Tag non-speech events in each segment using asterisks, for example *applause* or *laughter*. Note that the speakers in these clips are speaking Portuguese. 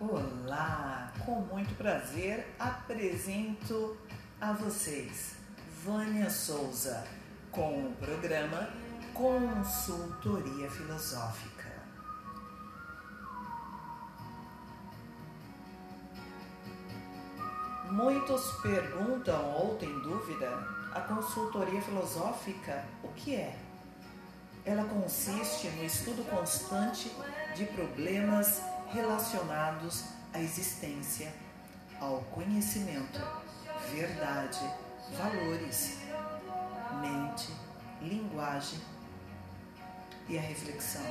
Olá, com muito prazer apresento a vocês Vânia Souza com o programa Consultoria Filosófica. Muitos perguntam ou têm dúvida: a consultoria filosófica o que é? Ela consiste no estudo constante de problemas relacionados à existência, ao conhecimento, verdade, valores, mente, linguagem e a reflexão,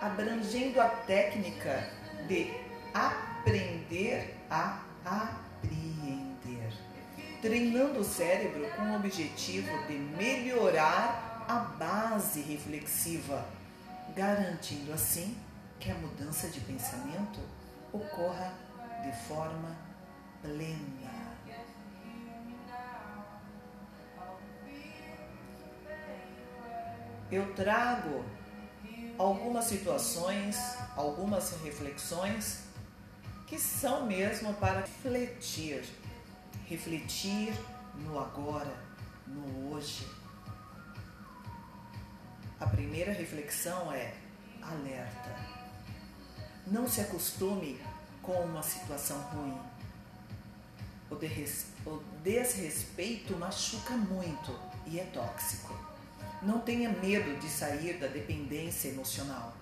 abrangendo a técnica de aprender a apreender, treinando o cérebro com o objetivo de melhorar a base reflexiva, garantindo assim que a mudança de pensamento ocorra de forma plena. Eu trago algumas situações, algumas reflexões que são mesmo para refletir, refletir no agora, no hoje. A primeira reflexão é alerta. Não se acostume com uma situação ruim. O desrespeito machuca muito e é tóxico. Não tenha medo de sair da dependência emocional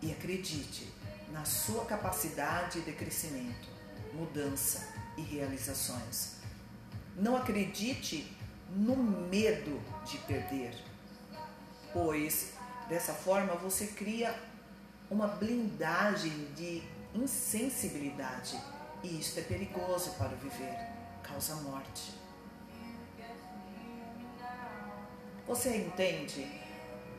e acredite na sua capacidade de crescimento, mudança e realizações. Não acredite no medo de perder, pois dessa forma você cria uma blindagem de insensibilidade e isto é perigoso para o viver, causa morte. Você entende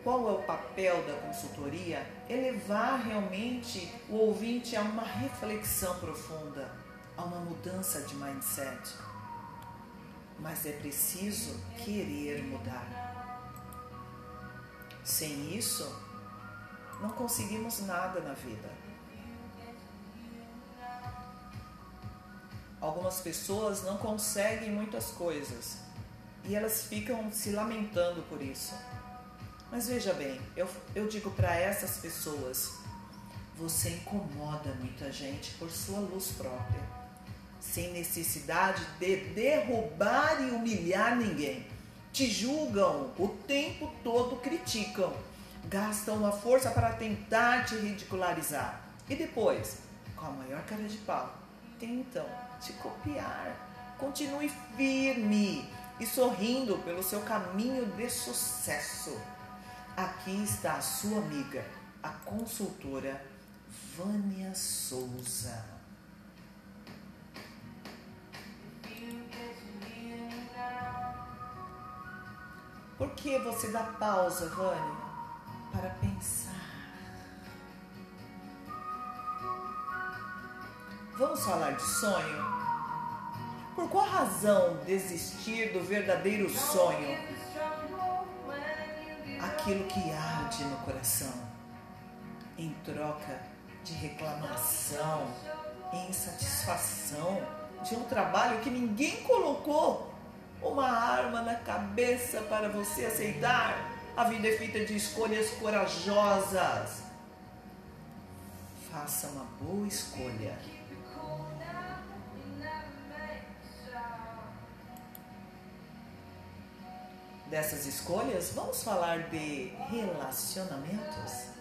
qual é o papel da consultoria? Elevar realmente o ouvinte a uma reflexão profunda, a uma mudança de mindset. Mas é preciso querer mudar. Sem isso, não conseguimos nada na vida. Algumas pessoas não conseguem muitas coisas e elas ficam se lamentando por isso. Mas veja bem, eu, eu digo para essas pessoas: você incomoda muita gente por sua luz própria, sem necessidade de derrubar e humilhar ninguém. Te julgam o tempo todo, criticam gastam uma força para tentar te ridicularizar. E depois, com a maior cara de pau, tentam te copiar. Continue firme e sorrindo pelo seu caminho de sucesso. Aqui está a sua amiga, a consultora Vânia Souza. Por que você dá pausa, Vânia? Para pensar. Vamos falar de sonho? Por qual razão desistir do verdadeiro sonho? Aquilo que arde no coração, em troca de reclamação, insatisfação de um trabalho que ninguém colocou uma arma na cabeça para você aceitar a vida é feita de escolhas corajosas. Faça uma boa escolha. Dessas escolhas, vamos falar de relacionamentos.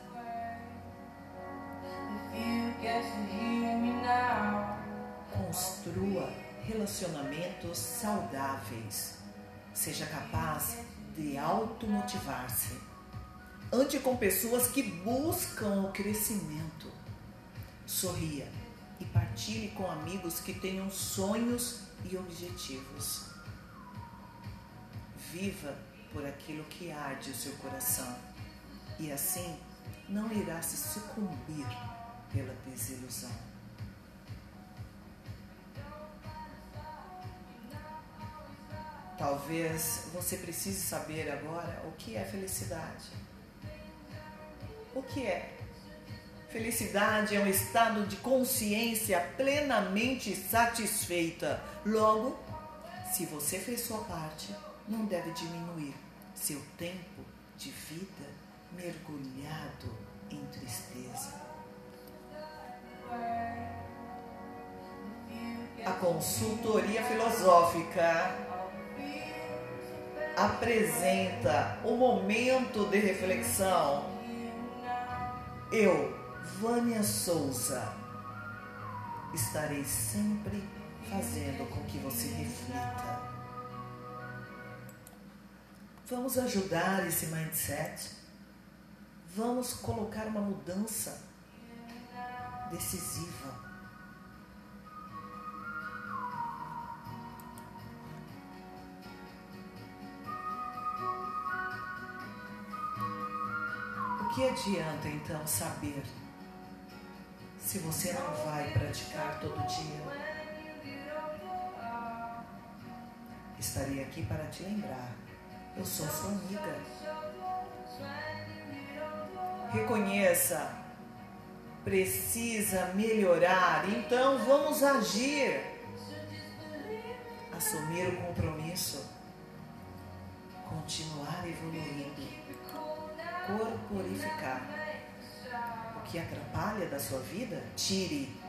Construa relacionamentos saudáveis. Seja capaz de automotivar-se. Ande com pessoas que buscam o crescimento. Sorria e partilhe com amigos que tenham sonhos e objetivos. Viva por aquilo que arde o seu coração e assim não irá se sucumbir pela desilusão. Talvez você precise saber agora o que é felicidade. O que é Felicidade é um estado de consciência plenamente satisfeita. Logo, se você fez sua parte, não deve diminuir seu tempo de vida mergulhado em tristeza. A consultoria filosófica apresenta o momento de reflexão. Eu, Vânia Souza, estarei sempre fazendo com que você reflita. Vamos ajudar esse mindset. Vamos colocar uma mudança decisiva. Que adianta então saber se você não vai praticar todo dia? Estarei aqui para te lembrar. Eu sou sua amiga. Reconheça, precisa melhorar, então vamos agir. Assumir o compromisso, continuar evoluindo, corporificar. O que atrapalha da sua vida, tire.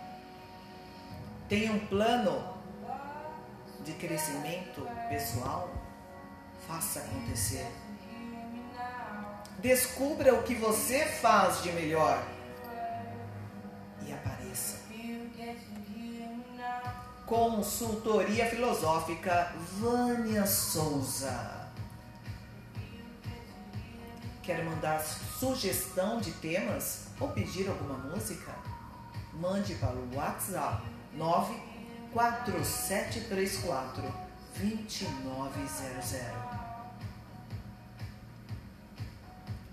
Tenha um plano de crescimento pessoal, faça acontecer. Descubra o que você faz de melhor e apareça. Consultoria Filosófica Vânia Souza. Quer mandar sugestão de temas ou pedir alguma música? Mande para o WhatsApp 9 4734 2900.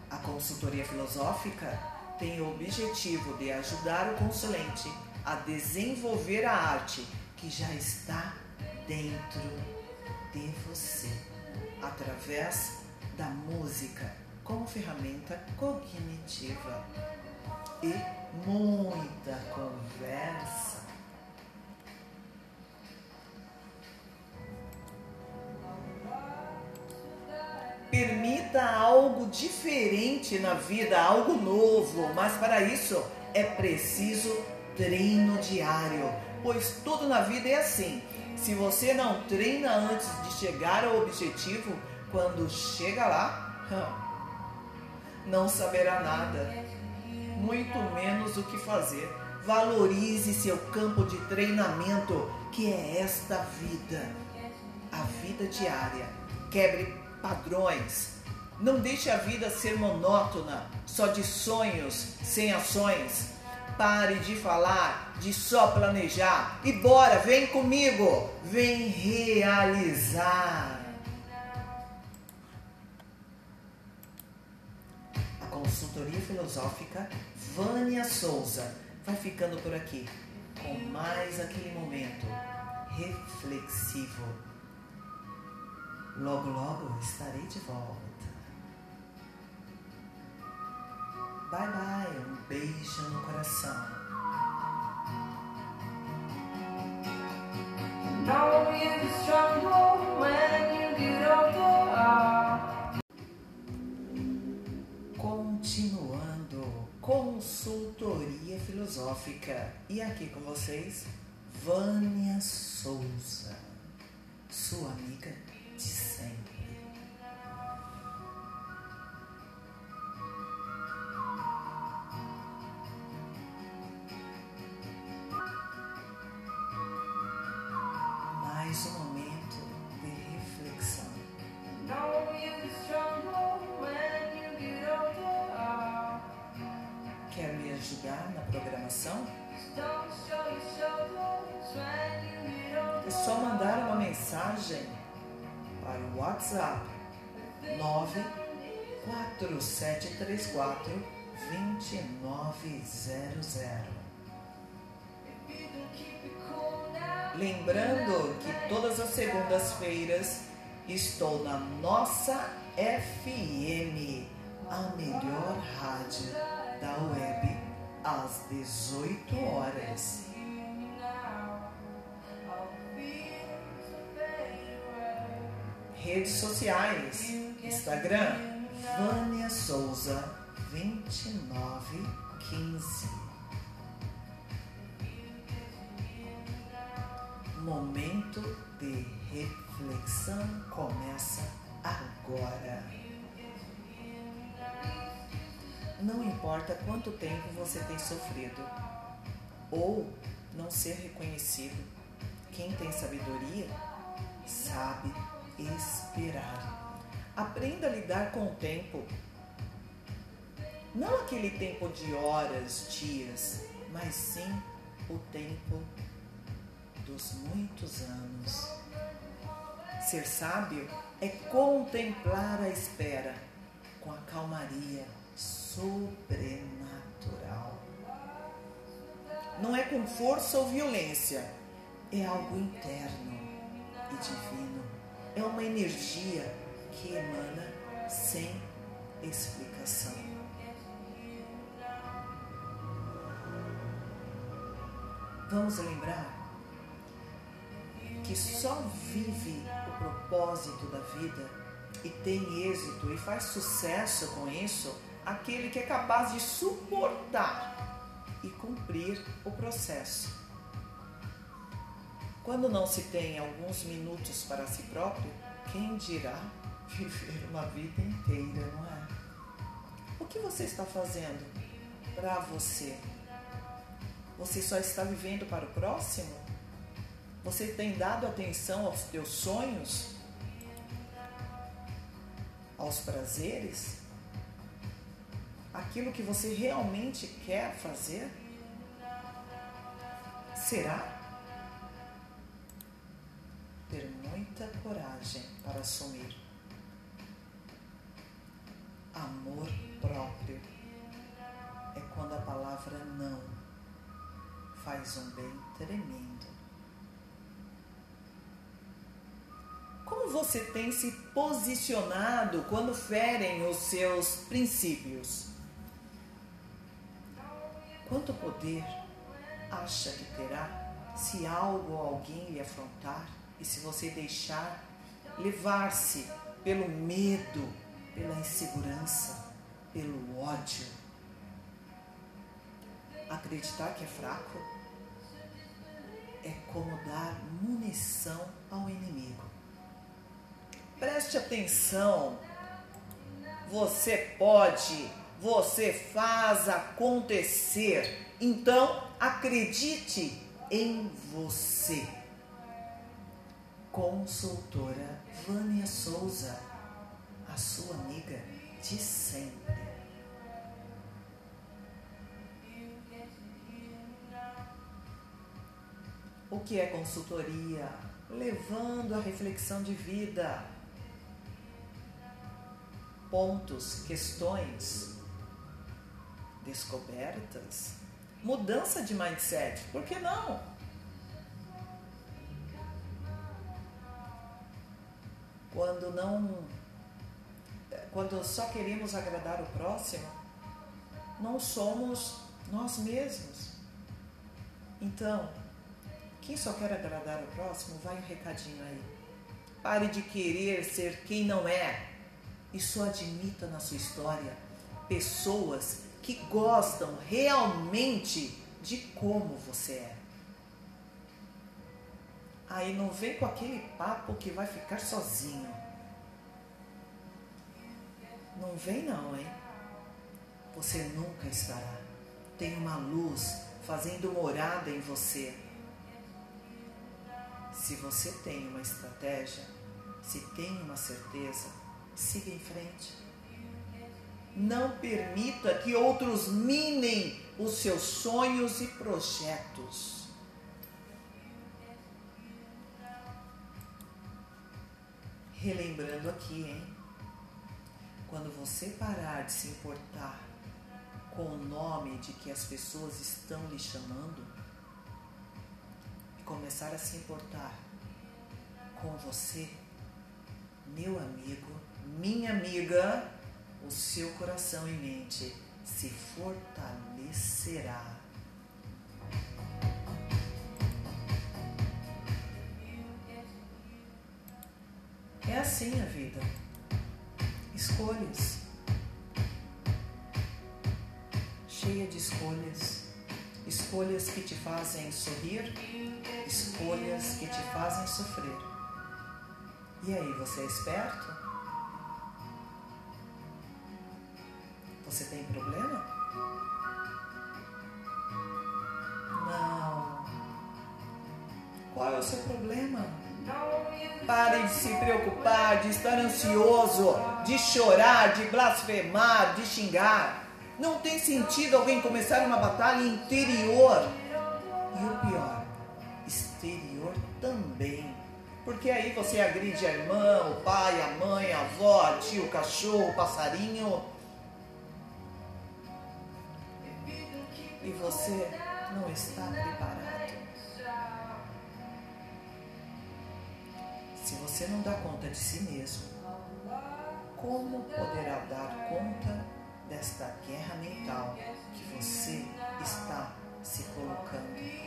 A consultoria filosófica tem o objetivo de ajudar o consulente a desenvolver a arte que já está dentro de você, através da música como ferramenta cognitiva e muita conversa Permita algo diferente na vida, algo novo, mas para isso é preciso treino diário, pois tudo na vida é assim. Se você não treina antes de chegar ao objetivo, quando chega lá, não saberá nada, muito menos o que fazer. Valorize seu campo de treinamento, que é esta vida, a vida diária. Quebre padrões. Não deixe a vida ser monótona, só de sonhos, sem ações. Pare de falar, de só planejar. E bora, vem comigo, vem realizar. Consultoria filosófica Vânia Souza vai ficando por aqui com mais aquele momento reflexivo Logo, logo estarei de volta. Bye bye, um beijo no coração. Continuando, consultoria filosófica. E aqui com vocês, Vânia Souza, sua amiga de sempre. 94734 2900. Lembrando que todas as segundas-feiras estou na nossa FM, a melhor rádio da web às 18 horas. Redes sociais: Instagram Vânia Souza 2915. Momento de reflexão começa agora. Não importa quanto tempo você tem sofrido ou não ser reconhecido, quem tem sabedoria sabe esperar. Aprenda a lidar com o tempo. Não aquele tempo de horas, dias, mas sim o tempo dos muitos anos. Ser sábio é contemplar a espera com a calmaria sobrenatural. Não é com força ou violência, é algo interno e divino. É uma energia que emana sem explicação. Vamos lembrar que só vive o propósito da vida e tem êxito e faz sucesso com isso aquele que é capaz de suportar e cumprir o processo. Quando não se tem alguns minutos para si próprio, quem dirá viver uma vida inteira, não é? O que você está fazendo para você? Você só está vivendo para o próximo? Você tem dado atenção aos teus sonhos? Aos prazeres? aquilo que você realmente quer fazer? Será? Ter muita coragem para assumir. Amor próprio é quando a palavra não faz um bem tremendo. Como você tem se posicionado quando ferem os seus princípios? Quanto poder acha que terá se algo ou alguém lhe afrontar e se você deixar levar-se pelo medo, pela insegurança, pelo ódio? Acreditar que é fraco é como dar munição ao inimigo. Preste atenção. Você pode você faz acontecer. Então, acredite em você. Consultora Vânia Souza, a sua amiga de sempre. O que é consultoria? Levando a reflexão de vida, pontos, questões descobertas, mudança de mindset, por que não? Quando não quando só queremos agradar o próximo, não somos nós mesmos. Então, quem só quer agradar o próximo, vai um recadinho aí. Pare de querer ser quem não é e só admita na sua história pessoas que gostam realmente de como você é. Aí não vem com aquele papo que vai ficar sozinho. Não vem não, hein? Você nunca estará. Tem uma luz fazendo morada em você. Se você tem uma estratégia, se tem uma certeza, siga em frente. Não permita que outros minem os seus sonhos e projetos. Relembrando aqui, hein? Quando você parar de se importar com o nome de que as pessoas estão lhe chamando começar a se importar com você, meu amigo, minha amiga, o seu coração e mente se fortalecerá. É assim a vida. Escolhas. Cheia de escolhas. Escolhas que te fazem sorrir, escolhas que te fazem sofrer. E aí, você é esperto? Você tem problema? Não. Qual é o seu problema? Pare de se preocupar, de estar ansioso, de chorar, de blasfemar, de xingar. Não tem sentido alguém começar uma batalha interior. E o pior, exterior também. Porque aí você agride a irmã, o pai, a mãe, a avó, a tia, o cachorro, o passarinho. E você não está preparado. Se você não dá conta de si mesmo, como poderá dar conta desta guerra mental que você está se colocando?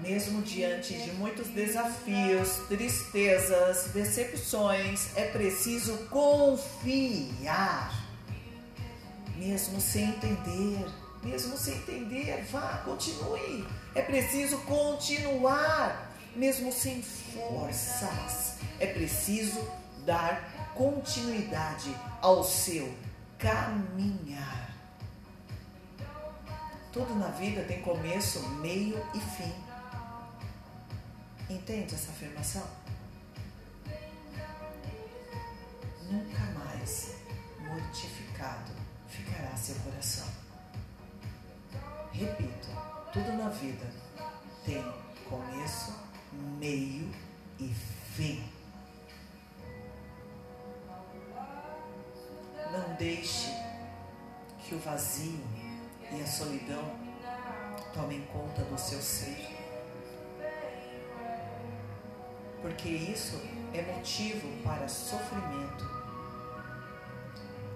Mesmo diante de muitos desafios, tristezas, decepções, é preciso confiar. Mesmo sem entender, mesmo sem entender, vá, continue. É preciso continuar, mesmo sem forças. É preciso dar continuidade ao seu caminhar. Tudo na vida tem começo, meio e fim. Entende essa afirmação? Nunca mais mortificado ficará seu coração. Repito, tudo na vida tem começo, meio e fim. Não deixe que o vazio e a solidão tomem conta do seu ser. Porque isso é motivo para sofrimento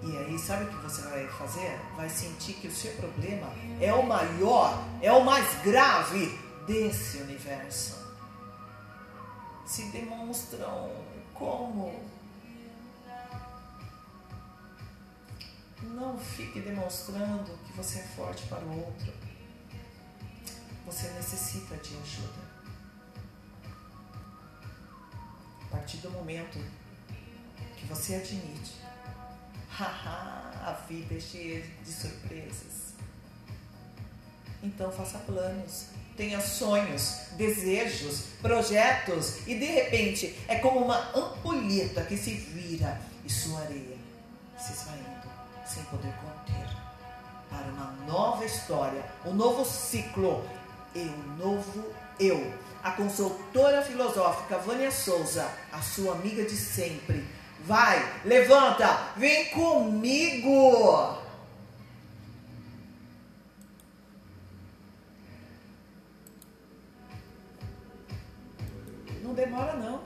e aí, sabe o que você vai fazer? Vai sentir que o seu problema é o maior, é o mais grave desse universo. Se demonstram como. Não fique demonstrando que você é forte para o outro. Você necessita de ajuda. A partir do momento que você admite *laughs* a vida é cheia de surpresas. Então faça planos, tenha sonhos, desejos, projetos e de repente é como uma ampulheta que se vira e sua areia se esvaindo sem poder conter para uma nova história, um novo ciclo e um novo eu. A consultora filosófica Vânia Souza, a sua amiga de sempre Vai, levanta, vem comigo. Não demora não.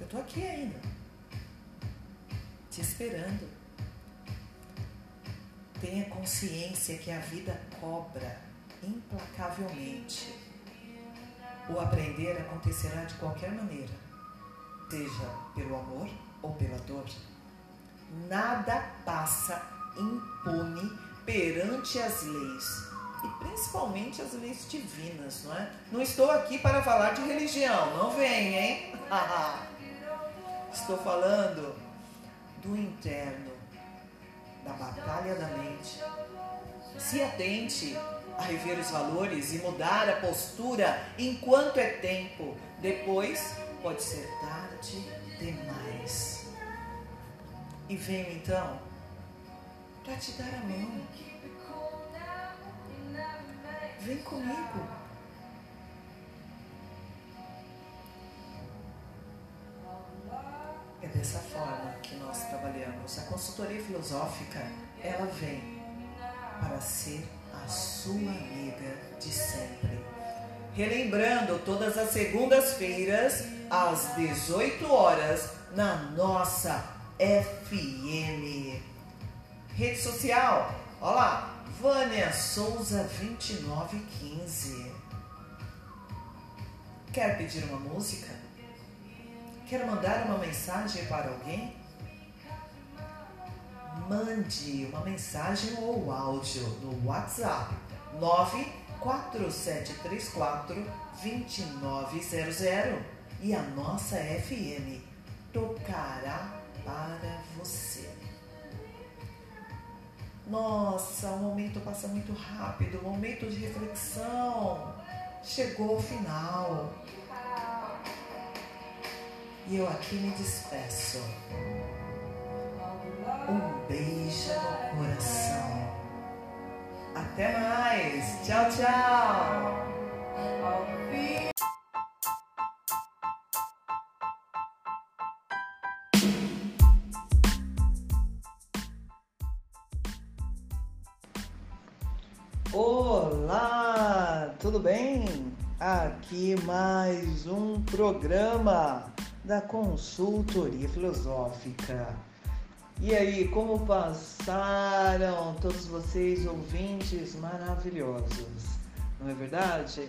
Eu tô aqui ainda. Te esperando. Tenha consciência que a vida cobra implacavelmente. O aprender acontecerá de qualquer maneira, seja pelo amor ou pela dor. Nada passa impune perante as leis e principalmente as leis divinas, não é? Não estou aqui para falar de religião, não vem, hein? *laughs* estou falando do interno, da batalha da mente. Se atente a rever os valores e mudar a postura enquanto é tempo. Depois pode ser tarde demais. E venho então para te dar a mão. Vem comigo. Dessa forma que nós trabalhamos. A consultoria filosófica, ela vem para ser a sua amiga de sempre. Relembrando, todas as segundas-feiras, às 18 horas, na nossa FM. Rede social, olha lá, Vânia Souza 2915. Quer pedir uma música? Quer mandar uma mensagem para alguém? Mande uma mensagem ou áudio no WhatsApp 94734 2900 e a nossa FM tocará para você. Nossa, o momento passa muito rápido, momento de reflexão chegou ao final. E eu aqui me despeço. Um beijo no coração. Até mais. Tchau, tchau. Olá, tudo bem? Aqui mais um programa da Consultoria Filosófica. E aí, como passaram todos vocês, ouvintes maravilhosos? Não é verdade?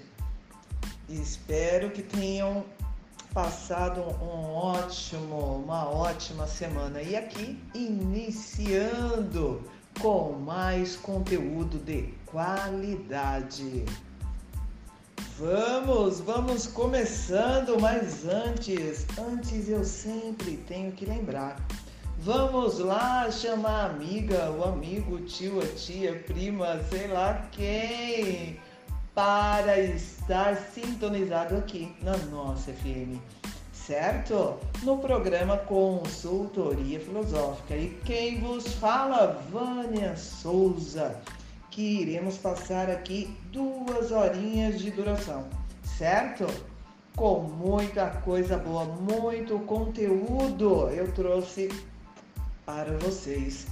Espero que tenham passado um ótimo, uma ótima semana. E aqui, iniciando com mais conteúdo de qualidade. Vamos, vamos começando, mas antes, antes eu sempre tenho que lembrar. Vamos lá chamar a amiga, o amigo, tio, a tia, prima, sei lá quem, para estar sintonizado aqui na nossa FM certo? No programa Consultoria Filosófica. E quem vos fala, Vânia Souza, que iremos passar aqui duas horinhas de duração, certo? Com muita coisa boa, muito conteúdo eu trouxe para vocês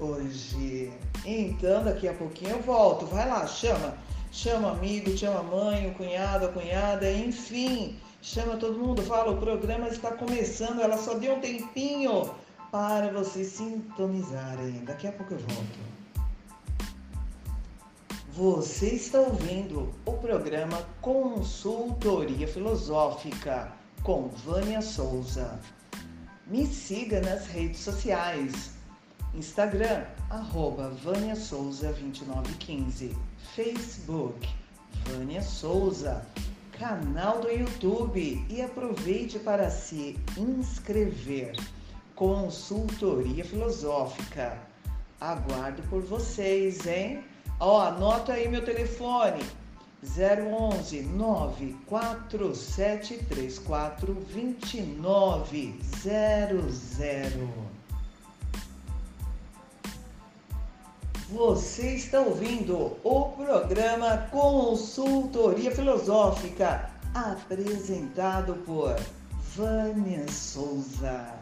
hoje. Então, daqui a pouquinho eu volto. Vai lá, chama. Chama amigo, chama mãe, o cunhado, a cunhada, enfim Chama todo mundo, fala, o programa está começando, ela só deu um tempinho para vocês sintonizarem. Daqui a pouco eu volto. Você está ouvindo o programa Consultoria Filosófica com Vânia Souza. Me siga nas redes sociais. Instagram, arroba Vânia Souza 2915. Facebook, Vânia Souza canal do YouTube e aproveite para se inscrever. Consultoria Filosófica. Aguardo por vocês, hein? Ó, anota aí meu telefone. 011 94734 2900. Você está ouvindo o programa Consultoria Filosófica, apresentado por Vânia Souza.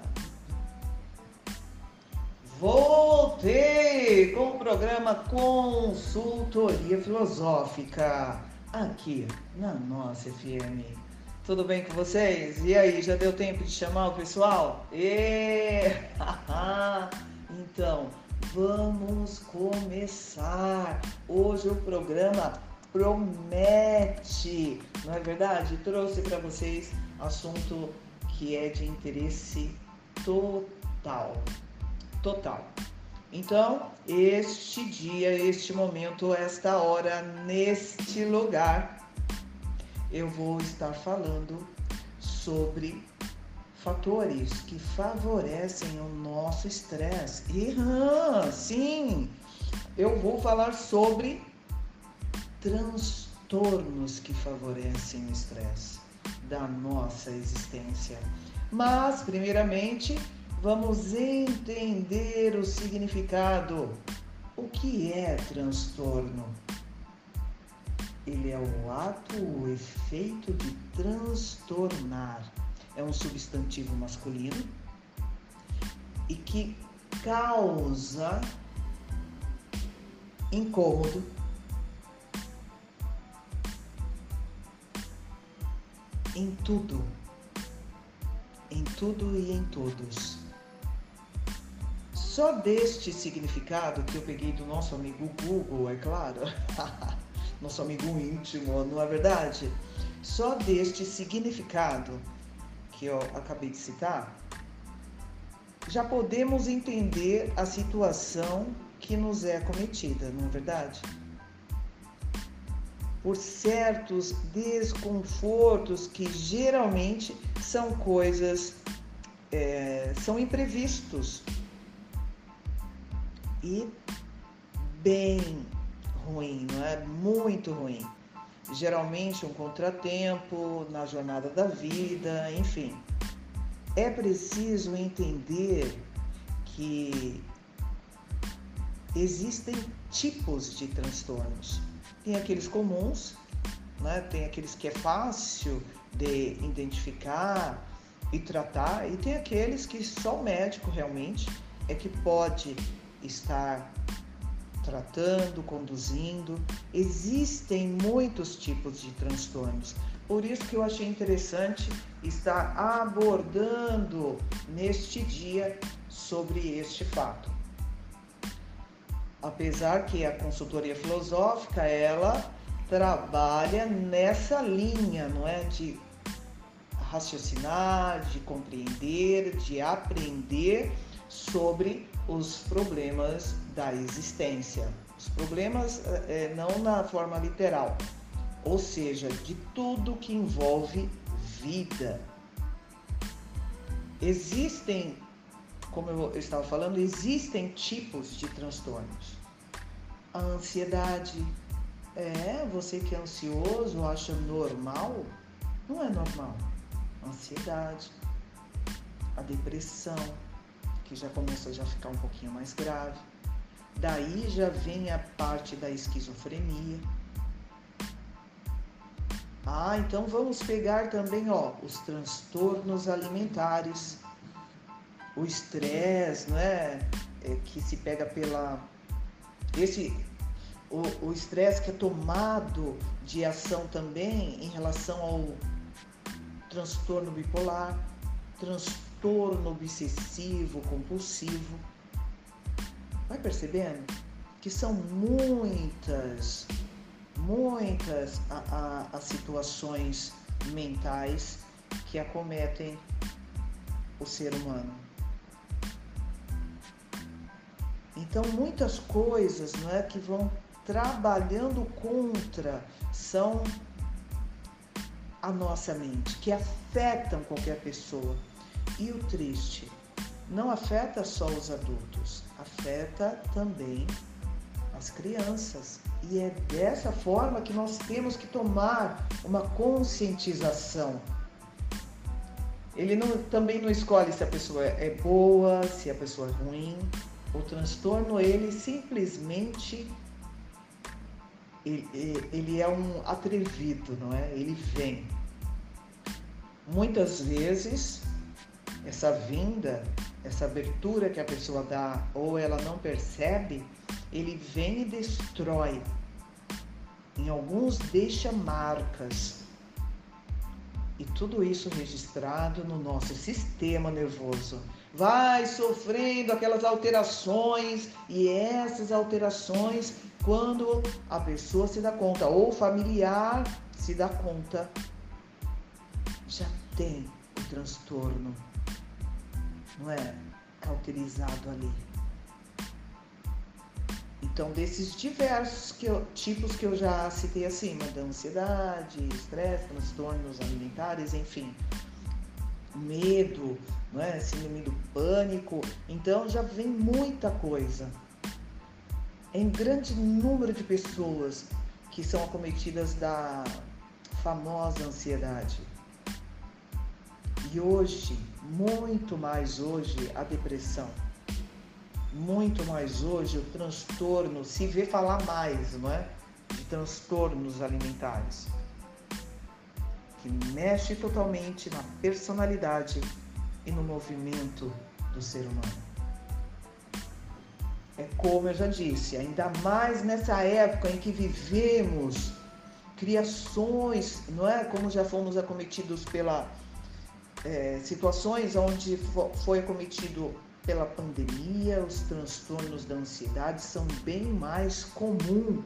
Voltei com o programa Consultoria Filosófica, aqui na nossa FM. Tudo bem com vocês? E aí, já deu tempo de chamar o pessoal? E... *laughs* então, Vamos começar! Hoje o programa promete, não é verdade? Trouxe para vocês assunto que é de interesse total. Total. Então, este dia, este momento, esta hora, neste lugar, eu vou estar falando sobre fatores que favorecem o nosso estresse. E ah, sim, eu vou falar sobre transtornos que favorecem o estresse da nossa existência. Mas, primeiramente, vamos entender o significado. O que é transtorno? Ele é o ato, o efeito de transtornar é um substantivo masculino e que causa incômodo, em tudo, em tudo e em todos. Só deste significado que eu peguei do nosso amigo Google, é claro, *laughs* nosso amigo íntimo, não é verdade? Só deste significado que eu acabei de citar, já podemos entender a situação que nos é cometida, não é verdade? Por certos desconfortos que geralmente são coisas, é, são imprevistos e bem ruim, não é? Muito ruim. Geralmente um contratempo na jornada da vida, enfim. É preciso entender que existem tipos de transtornos. Tem aqueles comuns, né? tem aqueles que é fácil de identificar e tratar, e tem aqueles que só o médico realmente é que pode estar tratando, conduzindo. Existem muitos tipos de transtornos. Por isso que eu achei interessante estar abordando neste dia sobre este fato apesar que a consultoria filosófica ela trabalha nessa linha, não é, de raciocinar, de compreender, de aprender sobre os problemas da existência. Os problemas é, não na forma literal, ou seja, de tudo que envolve vida. Existem como eu estava falando, existem tipos de transtornos. A ansiedade, é, você que é ansioso acha normal? Não é normal. A ansiedade, a depressão, que já começa a já ficar um pouquinho mais grave. Daí já vem a parte da esquizofrenia. Ah, então vamos pegar também, ó, os transtornos alimentares o estresse, não é? é? Que se pega pela. Esse, o estresse que é tomado de ação também em relação ao transtorno bipolar, transtorno obsessivo compulsivo. Vai percebendo que são muitas, muitas as situações mentais que acometem o ser humano. Então, muitas coisas não é, que vão trabalhando contra são a nossa mente, que afetam qualquer pessoa. E o triste, não afeta só os adultos, afeta também as crianças. E é dessa forma que nós temos que tomar uma conscientização. Ele não, também não escolhe se a pessoa é boa, se a pessoa é ruim, o transtorno, ele simplesmente ele, ele é um atrevido, não é? Ele vem. Muitas vezes essa vinda, essa abertura que a pessoa dá ou ela não percebe, ele vem e destrói. Em alguns deixa marcas. E tudo isso registrado no nosso sistema nervoso vai sofrendo aquelas alterações e essas alterações, quando a pessoa se dá conta, ou o familiar se dá conta, já tem o transtorno, não é? Cauterizado ali. Então, desses diversos que eu, tipos que eu já citei acima, da ansiedade, estresse, transtornos alimentares, enfim, medo, não é? síndrome do pânico. Então já vem muita coisa. Em grande número de pessoas que são acometidas da famosa ansiedade. E hoje, muito mais hoje, a depressão. Muito mais hoje o transtorno, se vê falar mais, não é? De transtornos alimentares que mexe totalmente na personalidade e no movimento do ser humano. É como eu já disse, ainda mais nessa época em que vivemos criações, não é? Como já fomos acometidos pela é, situações onde foi acometido pela pandemia, os transtornos da ansiedade são bem mais comum.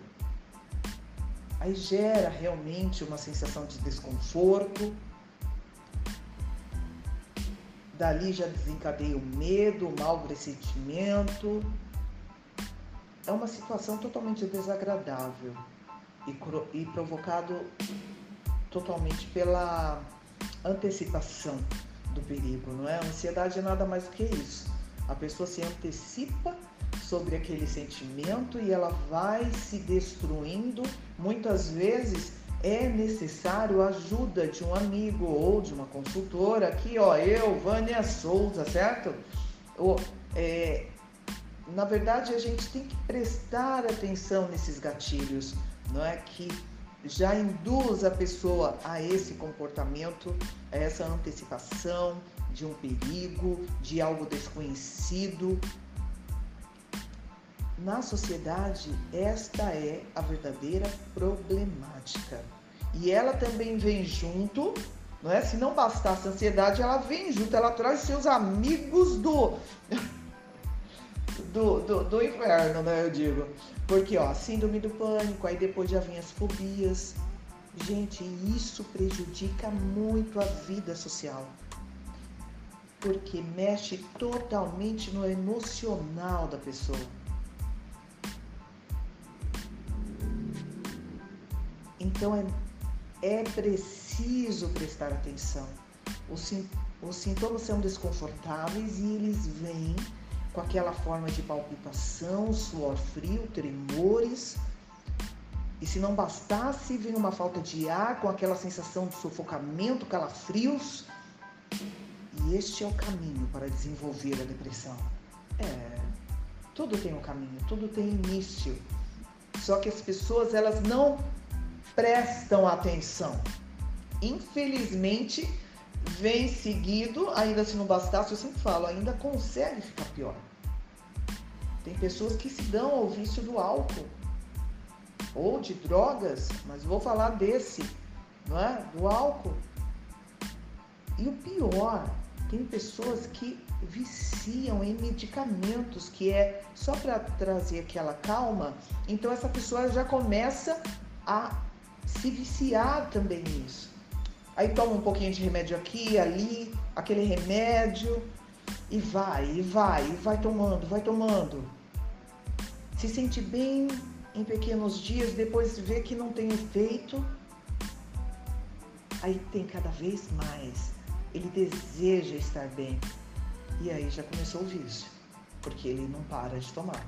Aí gera realmente uma sensação de desconforto. Dali já desencadeia o medo, o mau pressentimento. É uma situação totalmente desagradável e, e provocado totalmente pela antecipação do perigo, não é? A ansiedade é nada mais do que isso. A pessoa se antecipa sobre aquele sentimento e ela vai se destruindo. Muitas vezes é necessário a ajuda de um amigo ou de uma consultora. Aqui, ó, eu, Vânia Souza, certo? O, é, na verdade, a gente tem que prestar atenção nesses gatilhos, não é? Que já induz a pessoa a esse comportamento, a essa antecipação de um perigo, de algo desconhecido. Na sociedade, esta é a verdadeira problemática. E ela também vem junto, não é? Se não bastasse a ansiedade, ela vem junto, ela traz seus amigos do do, do, do inferno, né? Eu digo. Porque, ó, síndrome do pânico, aí depois já vem as fobias. Gente, isso prejudica muito a vida social. Porque mexe totalmente no emocional da pessoa. Então é, é preciso prestar atenção. Os, os sintomas são desconfortáveis e eles vêm com aquela forma de palpitação, suor frio, tremores. E se não bastasse, vem uma falta de ar com aquela sensação de sufocamento, calafrios. E este é o caminho para desenvolver a depressão. É, tudo tem um caminho, tudo tem início. Só que as pessoas elas não prestam atenção. Infelizmente, vem seguido, ainda se não bastasse, eu sempre falo, ainda consegue ficar pior. Tem pessoas que se dão ao vício do álcool ou de drogas, mas vou falar desse, não é? Do álcool. E o pior, tem pessoas que viciam em medicamentos, que é só para trazer aquela calma. Então essa pessoa já começa a se viciar também nisso. Aí toma um pouquinho de remédio aqui, ali, aquele remédio, e vai, e vai, e vai tomando, vai tomando. Se sente bem em pequenos dias, depois vê que não tem efeito. Aí tem cada vez mais. Ele deseja estar bem. E aí já começou o vício, porque ele não para de tomar.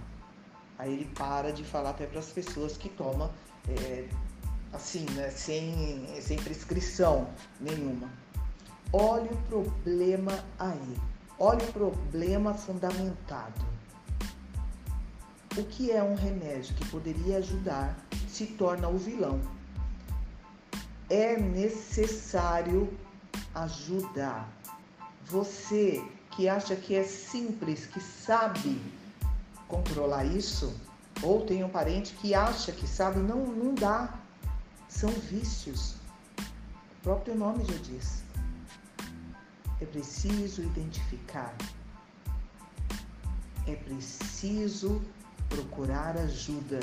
Aí ele para de falar até para as pessoas que tomam é, assim, né, sem, sem prescrição nenhuma. Olha o problema aí. Olha o problema fundamentado. O que é um remédio que poderia ajudar se torna o vilão. É necessário ajudar. Você que acha que é simples, que sabe controlar isso, ou tem um parente que acha que sabe, não, não dá são vícios. O próprio nome já diz. É preciso identificar. É preciso procurar ajuda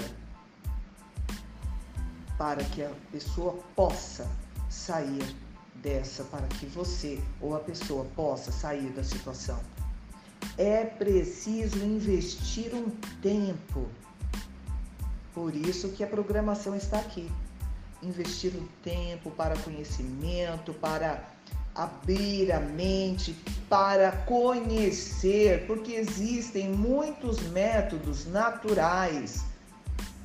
para que a pessoa possa sair dessa, para que você ou a pessoa possa sair da situação. É preciso investir um tempo. Por isso que a programação está aqui investir o tempo para conhecimento, para abrir a mente, para conhecer, porque existem muitos métodos naturais.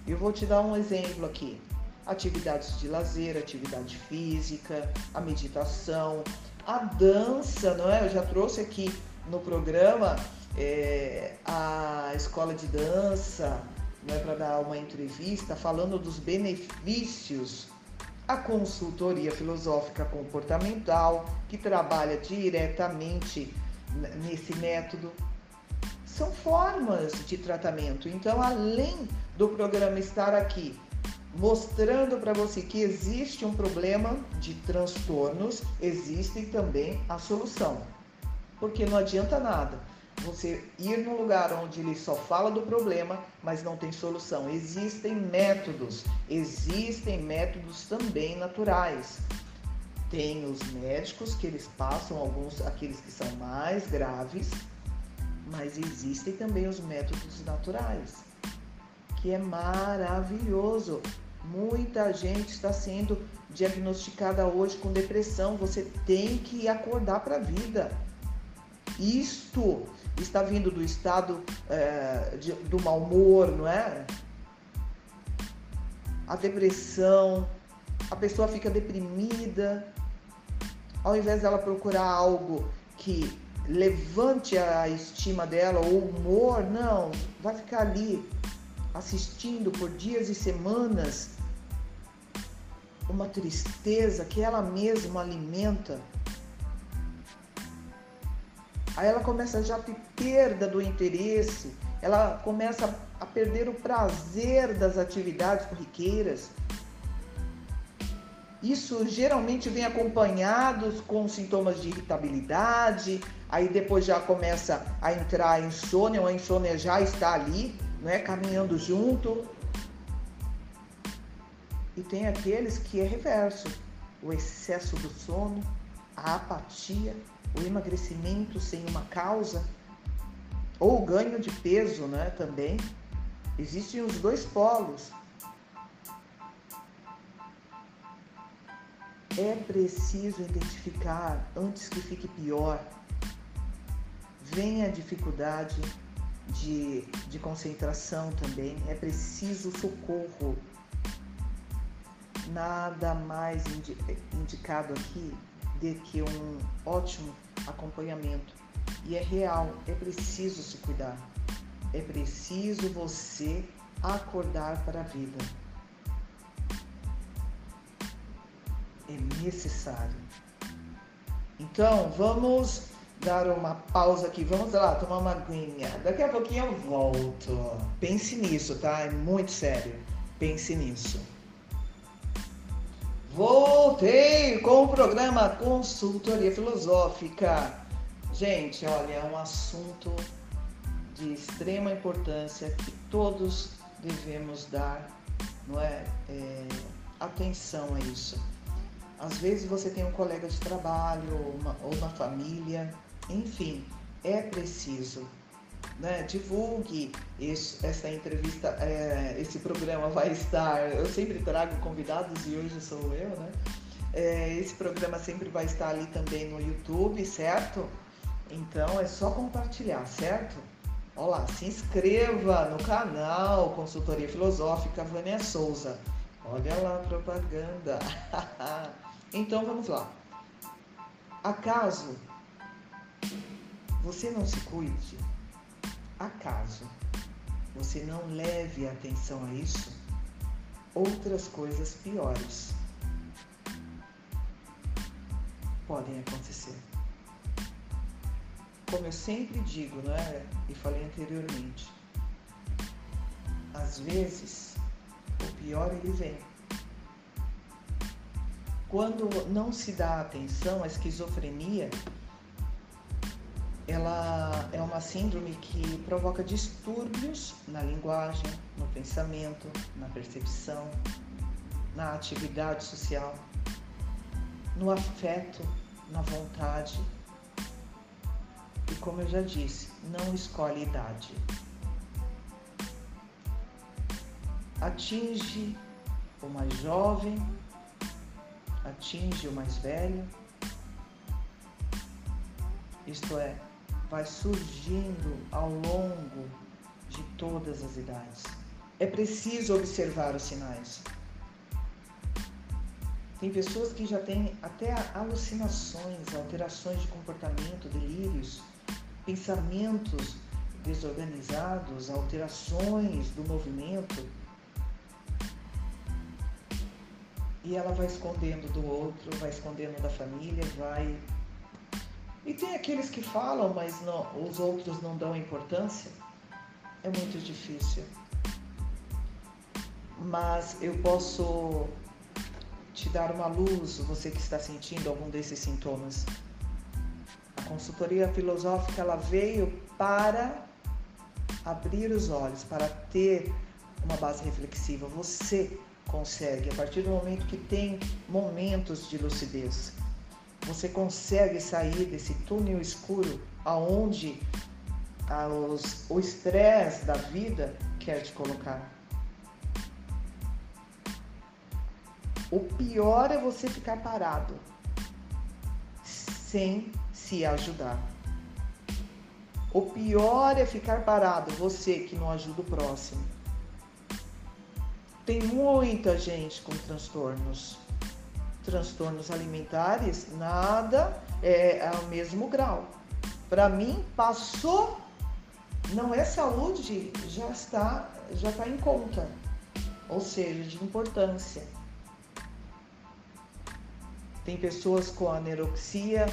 Eu vou te dar um exemplo aqui: atividades de lazer, atividade física, a meditação, a dança, não é? Eu já trouxe aqui no programa é, a escola de dança, né, para dar uma entrevista falando dos benefícios a consultoria filosófica comportamental, que trabalha diretamente nesse método. São formas de tratamento. Então, além do programa estar aqui mostrando para você que existe um problema de transtornos, existe também a solução. Porque não adianta nada você ir num lugar onde ele só fala do problema, mas não tem solução. Existem métodos, existem métodos também naturais. Tem os médicos que eles passam alguns aqueles que são mais graves, mas existem também os métodos naturais, que é maravilhoso. Muita gente está sendo diagnosticada hoje com depressão. Você tem que acordar para a vida. Isto está vindo do estado é, de, do mau humor, não é? A depressão, a pessoa fica deprimida. Ao invés dela procurar algo que levante a estima dela ou o humor, não, vai ficar ali assistindo por dias e semanas uma tristeza que ela mesma alimenta. Aí ela começa já a ter perda do interesse, ela começa a perder o prazer das atividades corriqueiras. Isso geralmente vem acompanhados com sintomas de irritabilidade, aí depois já começa a entrar a insônia, ou a insônia já está ali, né, caminhando junto. E tem aqueles que é reverso, o excesso do sono, a apatia, o emagrecimento sem uma causa, ou o ganho de peso, né, também. Existem os dois polos. É preciso identificar antes que fique pior. Vem a dificuldade de, de concentração também. É preciso socorro nada mais indicado aqui do que um ótimo acompanhamento. E é real, é preciso se cuidar. É preciso você acordar para a vida. É necessário. Então, vamos dar uma pausa aqui. Vamos lá, tomar uma aguinha. Daqui a pouquinho eu volto. Pense nisso, tá? É muito sério. Pense nisso. Voltei com o programa Consultoria Filosófica. Gente, olha, é um assunto de extrema importância que todos devemos dar, não é, é atenção a isso. Às vezes você tem um colega de trabalho ou uma, ou uma família, enfim, é preciso né, divulgue esse, essa entrevista, é, esse programa vai estar. Eu sempre trago convidados e hoje sou eu, né? É, esse programa sempre vai estar ali também no YouTube, certo? Então é só compartilhar, certo? Olá, se inscreva no canal Consultoria Filosófica Vânia Souza. Olha lá a propaganda. *laughs* então vamos lá. Acaso você não se cuide? Acaso você não leve atenção a isso, outras coisas piores podem acontecer. Como eu sempre digo, não é? E falei anteriormente, às vezes o pior ele vem. Quando não se dá atenção à esquizofrenia, ela é uma síndrome que provoca distúrbios na linguagem, no pensamento, na percepção, na atividade social, no afeto, na vontade. E como eu já disse, não escolhe idade. Atinge o mais jovem, atinge o mais velho, isto é, vai surgindo ao longo de todas as idades. É preciso observar os sinais. Tem pessoas que já têm até alucinações, alterações de comportamento, delírios, pensamentos desorganizados, alterações do movimento. E ela vai escondendo do outro, vai escondendo da família, vai e tem aqueles que falam, mas não, os outros não dão importância. É muito difícil. Mas eu posso te dar uma luz, você que está sentindo algum desses sintomas. A consultoria filosófica ela veio para abrir os olhos, para ter uma base reflexiva. Você consegue, a partir do momento que tem momentos de lucidez, você consegue sair desse túnel escuro aonde a, os, o estresse da vida quer te colocar. O pior é você ficar parado sem se ajudar. O pior é ficar parado, você que não ajuda o próximo. Tem muita gente com transtornos. Transtornos alimentares, nada é ao mesmo grau. Para mim, passou, não é saúde, já está, já está em conta, ou seja, de importância. Tem pessoas com anorexia,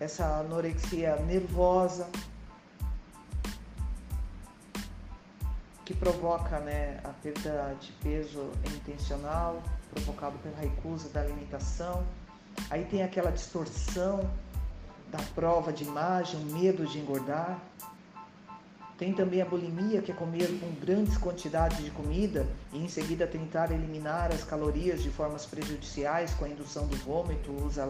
essa anorexia nervosa, que provoca né, a perda de peso intencional, provocado pela recusa da alimentação. Aí tem aquela distorção da prova de imagem, o medo de engordar. Tem também a bulimia, que é comer com grandes quantidades de comida e em seguida tentar eliminar as calorias de formas prejudiciais com a indução do vômito, usa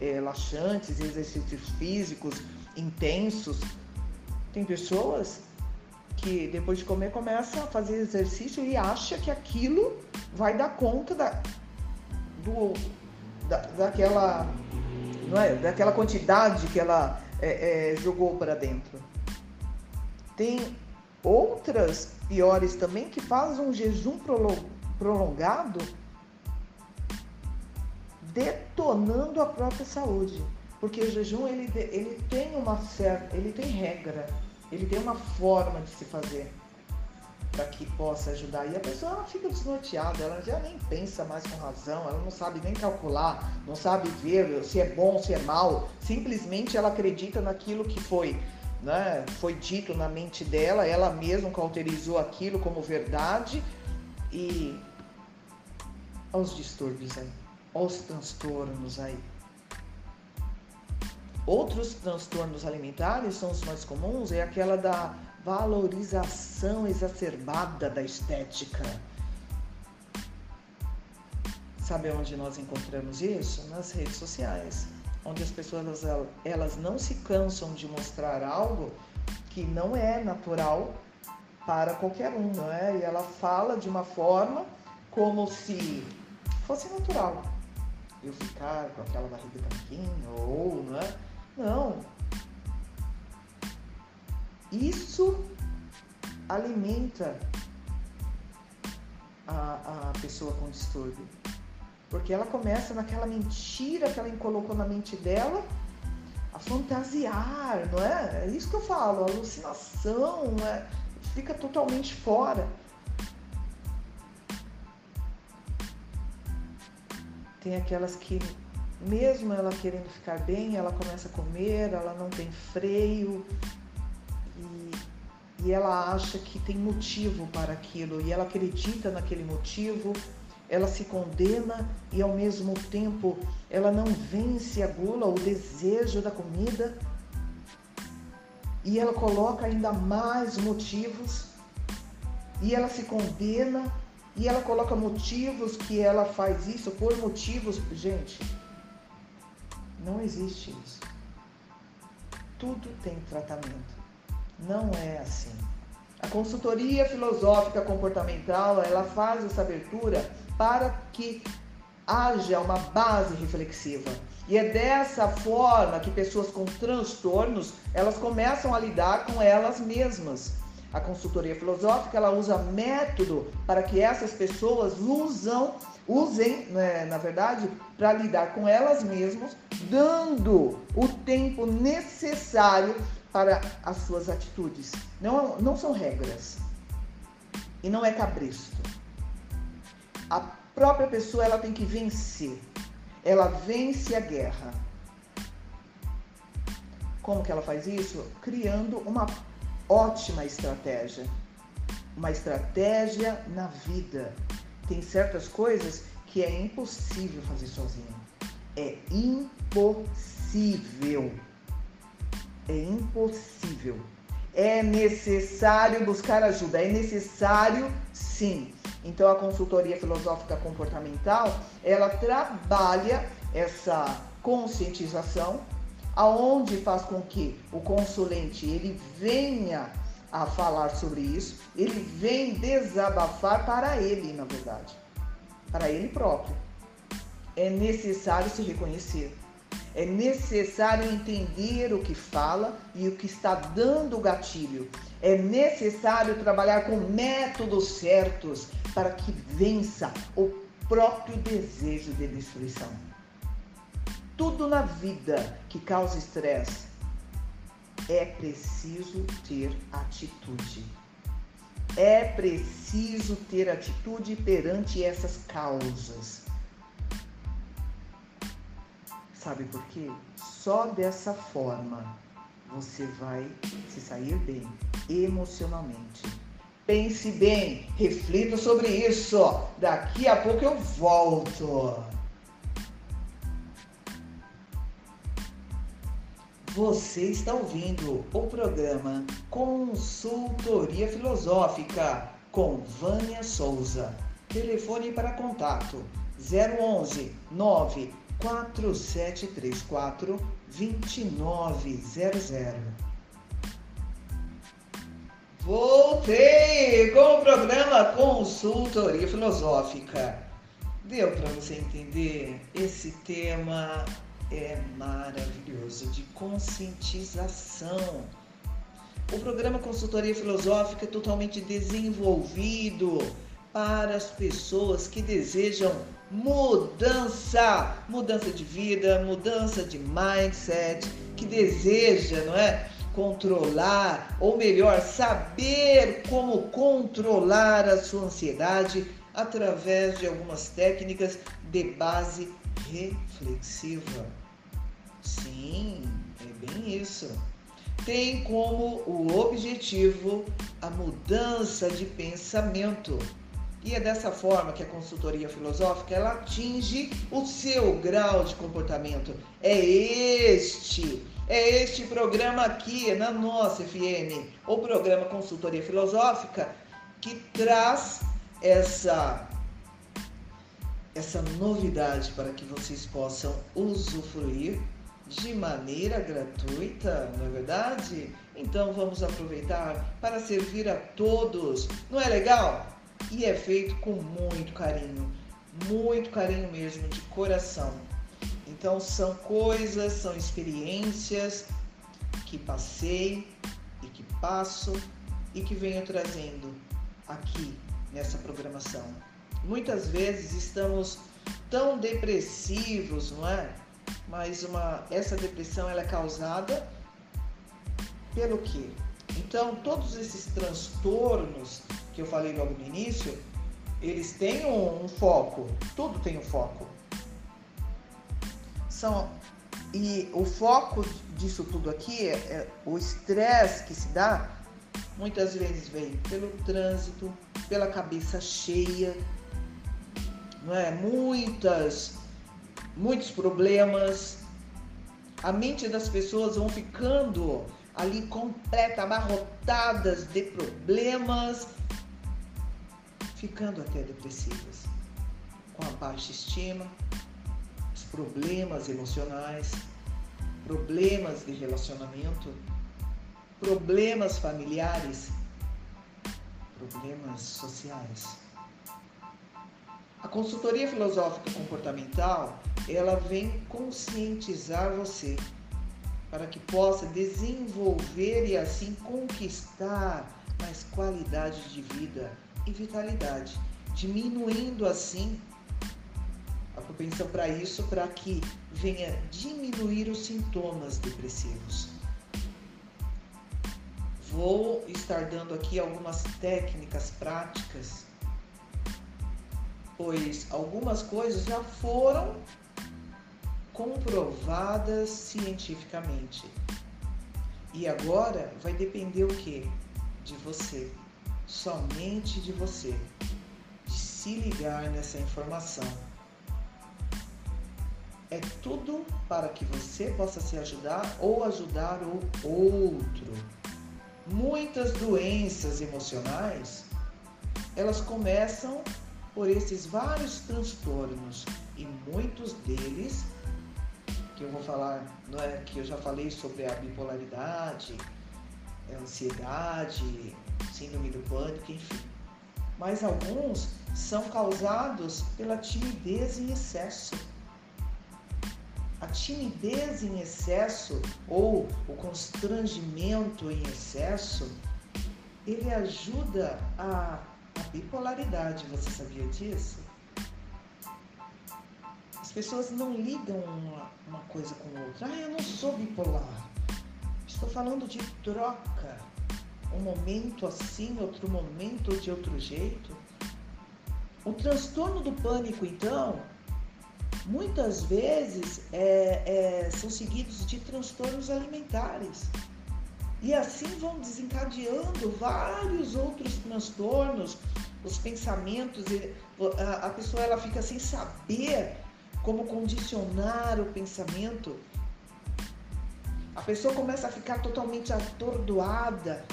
é, laxantes, exercícios físicos intensos. Tem pessoas que depois de comer começa a fazer exercício e acha que aquilo vai dar conta da, do, da, daquela, não é, daquela quantidade que ela é, é, jogou para dentro. Tem outras piores também que fazem um jejum prolongado detonando a própria saúde. Porque o jejum ele, ele tem uma certa, ele tem regra, ele tem uma forma de se fazer para que possa ajudar. E a pessoa ela fica desnorteada, ela já nem pensa mais com razão, ela não sabe nem calcular, não sabe ver se é bom, se é mal. Simplesmente ela acredita naquilo que foi né, foi dito na mente dela, ela mesma cauterizou aquilo como verdade e aos distúrbios aí, aos transtornos aí. Outros transtornos alimentares são os mais comuns, é aquela da valorização exacerbada da estética. Sabe onde nós encontramos isso? Nas redes sociais onde as pessoas elas não se cansam de mostrar algo que não é natural para qualquer um, não é? E ela fala de uma forma como se fosse natural. Eu ficar com aquela barriga tanquinho, ou, não é? Não. Isso alimenta a, a pessoa com distúrbio. Porque ela começa naquela mentira que ela colocou na mente dela a fantasiar, não é? É isso que eu falo, alucinação, é? fica totalmente fora. Tem aquelas que, mesmo ela querendo ficar bem, ela começa a comer, ela não tem freio e, e ela acha que tem motivo para aquilo e ela acredita naquele motivo ela se condena e ao mesmo tempo ela não vence a gula, o desejo da comida. E ela coloca ainda mais motivos. E ela se condena e ela coloca motivos que ela faz isso por motivos, gente. Não existe isso. Tudo tem tratamento. Não é assim. A consultoria filosófica comportamental, ela faz essa abertura para que haja uma base reflexiva. E é dessa forma que pessoas com transtornos, elas começam a lidar com elas mesmas. A consultoria filosófica, ela usa método para que essas pessoas usam, usem, né, na verdade, para lidar com elas mesmas, dando o tempo necessário para as suas atitudes. Não, não são regras. E não é cabresto a própria pessoa ela tem que vencer. Ela vence a guerra. Como que ela faz isso? Criando uma ótima estratégia. Uma estratégia na vida. Tem certas coisas que é impossível fazer sozinho. É impossível. É impossível. É necessário buscar ajuda, é necessário sim. Então a consultoria filosófica comportamental, ela trabalha essa conscientização, aonde faz com que o consulente ele venha a falar sobre isso, ele vem desabafar para ele, na verdade, para ele próprio. É necessário se reconhecer. É necessário entender o que fala e o que está dando o gatilho. É necessário trabalhar com métodos certos para que vença o próprio desejo de destruição. Tudo na vida que causa estresse é preciso ter atitude. É preciso ter atitude perante essas causas. Sabe por quê? Só dessa forma você vai se sair bem emocionalmente. Pense bem, reflita sobre isso. Daqui a pouco eu volto. Você está ouvindo o programa Consultoria Filosófica com Vânia Souza. Telefone para contato 011 94734 2900. Voltei com o programa Consultoria Filosófica. Deu para você entender? Esse tema é maravilhoso de conscientização. O programa Consultoria Filosófica é totalmente desenvolvido para as pessoas que desejam mudança, mudança de vida, mudança de mindset, que deseja, não é? Controlar, ou melhor, saber como controlar a sua ansiedade através de algumas técnicas de base reflexiva. Sim, é bem isso. Tem como o objetivo a mudança de pensamento. E é dessa forma que a consultoria filosófica ela atinge o seu grau de comportamento. É este, é este programa aqui na nossa FM, o programa Consultoria Filosófica, que traz essa essa novidade para que vocês possam usufruir de maneira gratuita, não é verdade? Então vamos aproveitar para servir a todos, não é legal? E é feito com muito carinho, muito carinho mesmo, de coração. Então são coisas, são experiências que passei e que passo e que venho trazendo aqui nessa programação. Muitas vezes estamos tão depressivos, não é? Mas uma, essa depressão ela é causada pelo quê? Então, todos esses transtornos que eu falei logo no início, eles têm um, um foco, tudo tem um foco. São, e o foco disso tudo aqui, é, é o estresse que se dá, muitas vezes vem pelo trânsito, pela cabeça cheia, não é? Muitas, muitos problemas. A mente das pessoas vão ficando ali completa, abarrotadas de problemas, ficando até depressivas, com a baixa estima, os problemas emocionais, problemas de relacionamento, problemas familiares, problemas sociais. A consultoria filosófica comportamental, ela vem conscientizar você para que possa desenvolver e assim conquistar mais qualidade de vida e vitalidade, diminuindo assim a propensão para isso, para que venha diminuir os sintomas depressivos. Vou estar dando aqui algumas técnicas práticas pois algumas coisas já foram comprovadas cientificamente. E agora vai depender o que? De você, somente de você, de se ligar nessa informação. é tudo para que você possa se ajudar ou ajudar o outro. Muitas doenças emocionais, elas começam por esses vários transtornos e muitos deles que eu vou falar, não é que eu já falei sobre a bipolaridade, a ansiedade, síndrome do pânico, enfim. Mas alguns são causados pela timidez em excesso a timidez em excesso ou o constrangimento em excesso, ele ajuda a, a bipolaridade. Você sabia disso? As pessoas não ligam uma, uma coisa com outra. Ah, eu não sou bipolar. Estou falando de troca. Um momento assim, outro momento de outro jeito. O transtorno do pânico, então, muitas vezes é, é, são seguidos de transtornos alimentares. E assim vão desencadeando vários outros transtornos, os pensamentos, a, pessoa ela fica sem saber como condicionar o pensamento. A pessoa começa a ficar totalmente atordoada,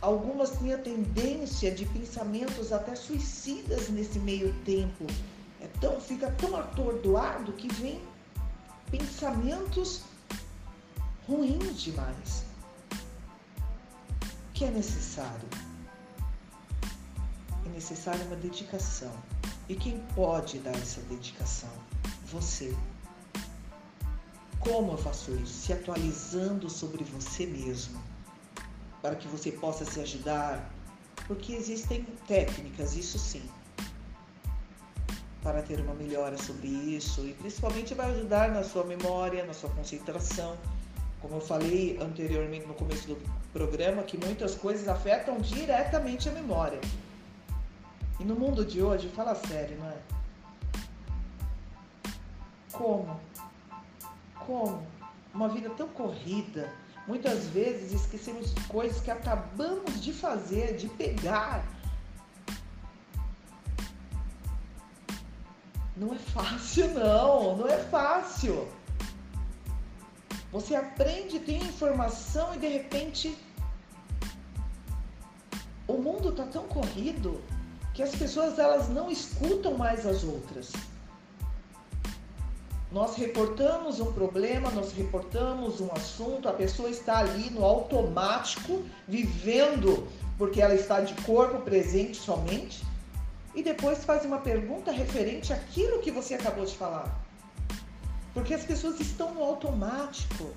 Algumas têm a tendência de pensamentos até suicidas nesse meio tempo. É tão, fica tão atordoado que vem pensamentos ruins demais. O que é necessário? É necessário uma dedicação. E quem pode dar essa dedicação? Você. Como eu faço isso? Se atualizando sobre você mesmo para que você possa se ajudar, porque existem técnicas, isso sim, para ter uma melhora sobre isso e principalmente vai ajudar na sua memória, na sua concentração. Como eu falei anteriormente no começo do programa, que muitas coisas afetam diretamente a memória. E no mundo de hoje, fala sério, não é? Como? Como? Uma vida tão corrida, Muitas vezes esquecemos coisas que acabamos de fazer, de pegar. Não é fácil, não, não é fácil. Você aprende, tem informação e de repente o mundo está tão corrido que as pessoas elas não escutam mais as outras. Nós reportamos um problema, nós reportamos um assunto, a pessoa está ali no automático, vivendo porque ela está de corpo presente somente, e depois faz uma pergunta referente àquilo que você acabou de falar. Porque as pessoas estão no automático.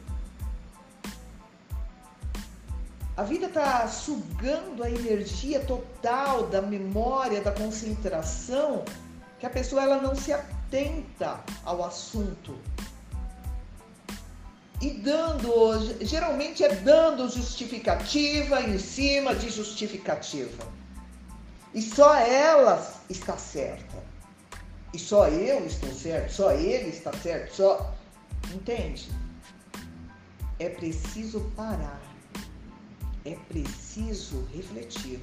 A vida está sugando a energia total da memória, da concentração, que a pessoa ela não se atenta ao assunto. E dando, geralmente é dando justificativa em cima de justificativa. E só ela está certa. E só eu estou certo, só ele está certo, só. Entende? É preciso parar. É preciso refletir.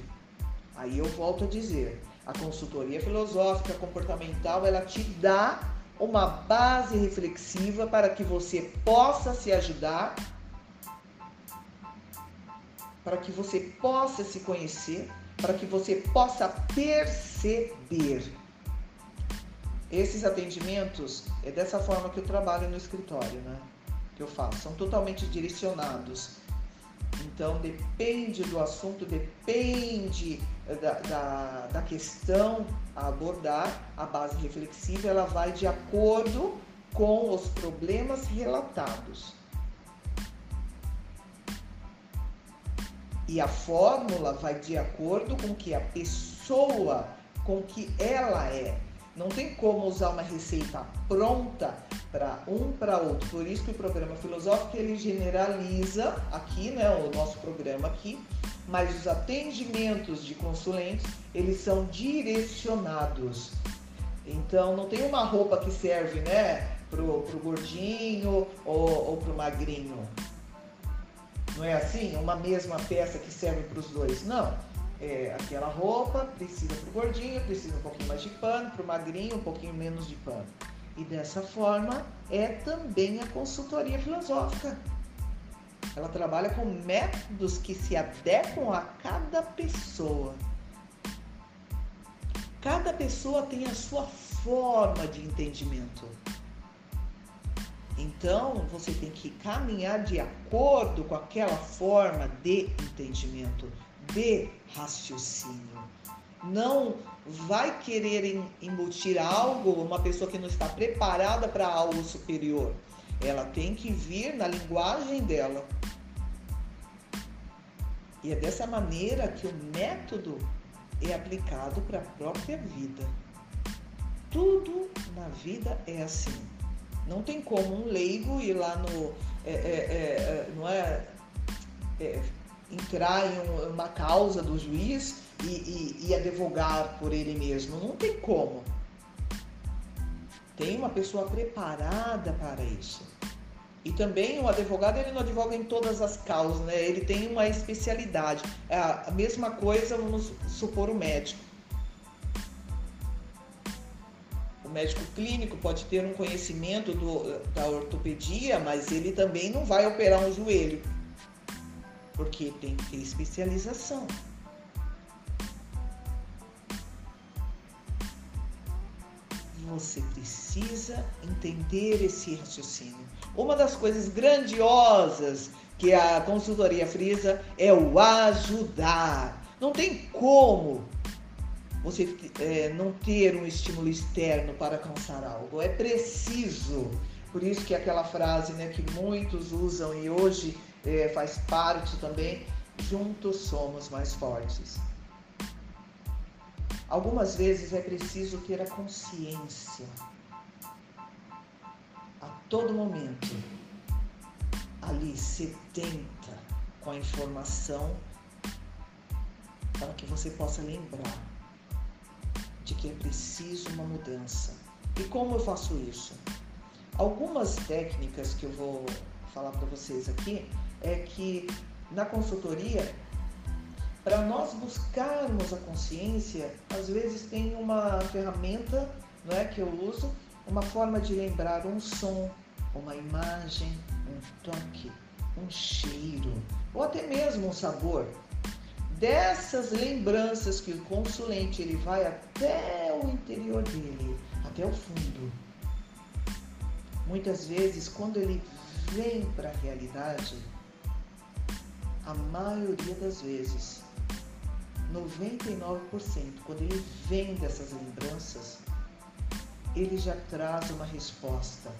Aí eu volto a dizer, a consultoria filosófica comportamental, ela te dá uma base reflexiva para que você possa se ajudar, para que você possa se conhecer, para que você possa perceber. Esses atendimentos é dessa forma que eu trabalho no escritório, né? Que eu faço, são totalmente direcionados então depende do assunto, depende da, da, da, questão a abordar, a base reflexiva ela vai de acordo com os problemas relatados. E a fórmula vai de acordo com que a pessoa, com que ela é. Não tem como usar uma receita pronta para um para outro. Por isso que o programa filosófico ele generaliza aqui, né, o nosso programa aqui, mas os atendimentos de consulentes, eles são direcionados. Então não tem uma roupa que serve, né, pro, pro gordinho ou, ou pro magrinho. Não é assim? Uma mesma peça que serve para os dois. Não. É, aquela roupa, precisa para o gordinho, precisa um pouquinho mais de pano, para o magrinho, um pouquinho menos de pano. E dessa forma é também a consultoria filosófica. Ela trabalha com métodos que se adequam a cada pessoa. Cada pessoa tem a sua forma de entendimento. Então, você tem que caminhar de acordo com aquela forma de entendimento, de raciocínio. Não vai querer embutir algo, uma pessoa que não está preparada para algo superior. Ela tem que vir na linguagem dela. E é dessa maneira que o método é aplicado para a própria vida. Tudo na vida é assim. Não tem como um leigo ir lá no. É, é, é, é não é, é entrar em uma causa do juiz e, e, e advogar por ele mesmo. Não tem como. Tem uma pessoa preparada para isso. E também o advogado ele não advoga em todas as causas, né? Ele tem uma especialidade. É a mesma coisa, vamos supor o médico. O médico clínico pode ter um conhecimento do, da ortopedia, mas ele também não vai operar um joelho, porque tem que ter especialização. Você precisa entender esse raciocínio. Uma das coisas grandiosas que a consultoria frisa é o ajudar. Não tem como você é, não ter um estímulo externo para alcançar algo. É preciso. Por isso que aquela frase né, que muitos usam e hoje é, faz parte também, juntos somos mais fortes. Algumas vezes é preciso ter a consciência a todo momento ali sedenta com a informação para que você possa lembrar de que é preciso uma mudança. E como eu faço isso? Algumas técnicas que eu vou falar para vocês aqui é que na consultoria para nós buscarmos a consciência, às vezes tem uma ferramenta não é, que eu uso, uma forma de lembrar um som, uma imagem, um toque, um cheiro, ou até mesmo um sabor. Dessas lembranças que o consulente ele vai até o interior dele, até o fundo. Muitas vezes, quando ele vem para a realidade, a maioria das vezes 99%, quando ele vem dessas lembranças, ele já traz uma resposta.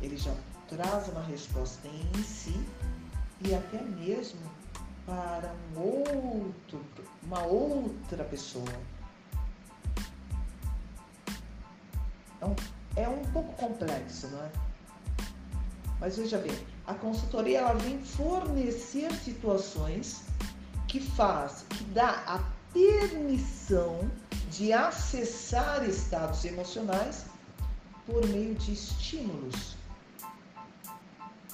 Ele já traz uma resposta em si e até mesmo para um outro, uma outra pessoa. É um, é um pouco complexo, não é? Mas veja bem, a consultoria ela vem fornecer situações que faz, que dá a permissão de acessar estados emocionais por meio de estímulos.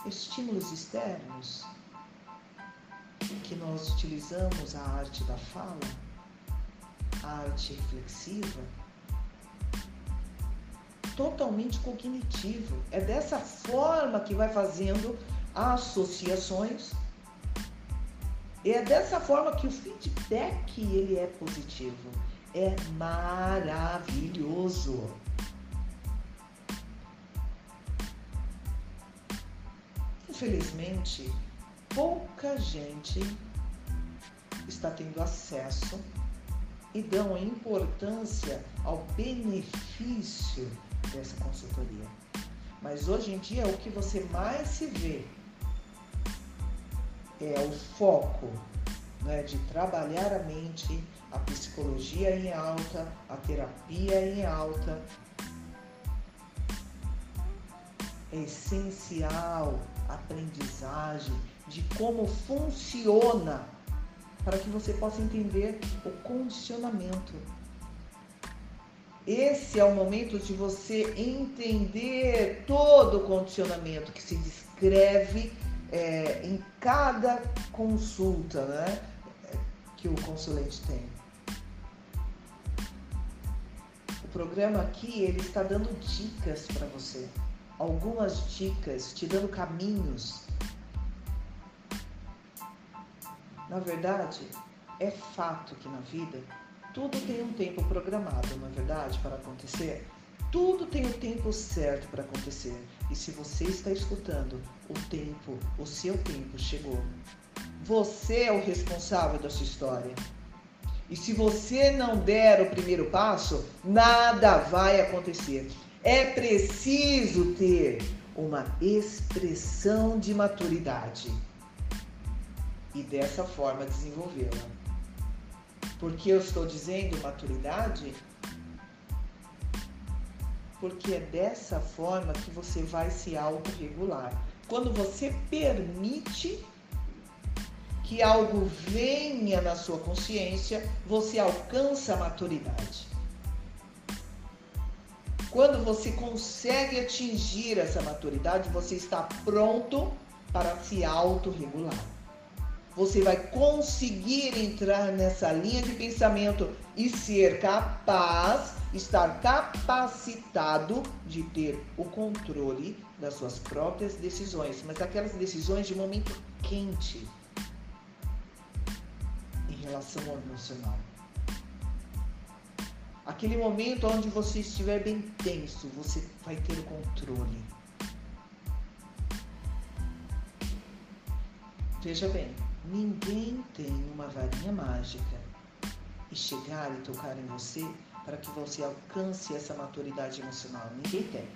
Estímulos externos que nós utilizamos a arte da fala, a arte reflexiva, totalmente cognitivo. É dessa forma que vai fazendo associações e é dessa forma que o feedback ele é positivo. É maravilhoso. Infelizmente, pouca gente está tendo acesso e dão importância ao benefício dessa consultoria. Mas hoje em dia o que você mais se vê é o foco né, de trabalhar a mente, a psicologia em alta, a terapia em alta. É essencial a aprendizagem de como funciona para que você possa entender o condicionamento. Esse é o momento de você entender todo o condicionamento que se descreve é, em cada consulta, né? que o consulente tem. O programa aqui ele está dando dicas para você, algumas dicas, te dando caminhos. Na verdade, é fato que na vida tudo tem um tempo programado, não é verdade, para acontecer? Tudo tem o tempo certo para acontecer. E se você está escutando, o tempo, o seu tempo chegou. Você é o responsável da sua história. E se você não der o primeiro passo, nada vai acontecer. É preciso ter uma expressão de maturidade e dessa forma desenvolvê-la. Por que eu estou dizendo maturidade? Porque é dessa forma que você vai se autorregular. Quando você permite que algo venha na sua consciência, você alcança a maturidade. Quando você consegue atingir essa maturidade, você está pronto para se autorregular. Você vai conseguir entrar nessa linha de pensamento e ser capaz, estar capacitado de ter o controle das suas próprias decisões, mas aquelas decisões de momento quente relação ao emocional. Aquele momento onde você estiver bem tenso, você vai ter o controle. Veja bem, ninguém tem uma varinha mágica e chegar e tocar em você para que você alcance essa maturidade emocional. Ninguém tem.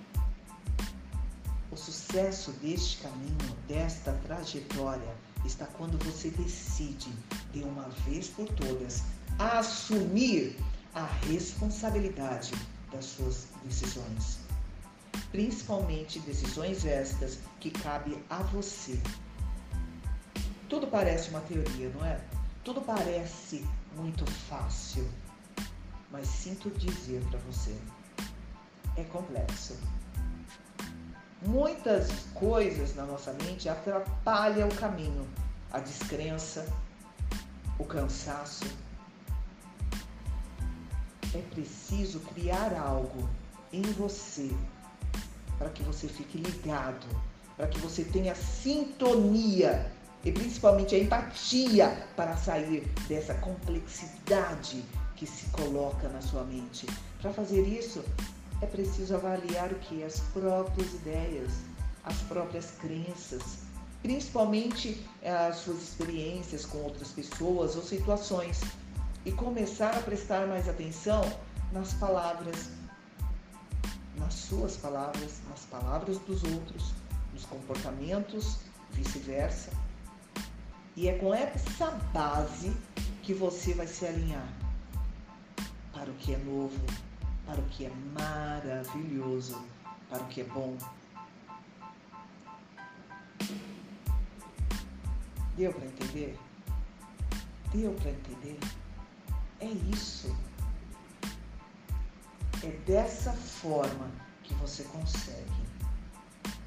O sucesso deste caminho, desta trajetória, está quando você decide, de uma vez por todas, assumir a responsabilidade das suas decisões. Principalmente decisões estas que cabe a você. Tudo parece uma teoria, não é? Tudo parece muito fácil. Mas sinto dizer para você, é complexo muitas coisas na nossa mente atrapalham o caminho. A descrença, o cansaço. É preciso criar algo em você para que você fique ligado, para que você tenha sintonia e principalmente a empatia para sair dessa complexidade que se coloca na sua mente. Para fazer isso, é preciso avaliar o que? As próprias ideias, as próprias crenças, principalmente eh, as suas experiências com outras pessoas ou situações e começar a prestar mais atenção nas palavras, nas suas palavras, nas palavras dos outros, nos comportamentos, vice-versa. E é com essa base que você vai se alinhar para o que é novo, para o que é maravilhoso, para o que é bom. Deu para entender? Deu para entender? É isso. É dessa forma que você consegue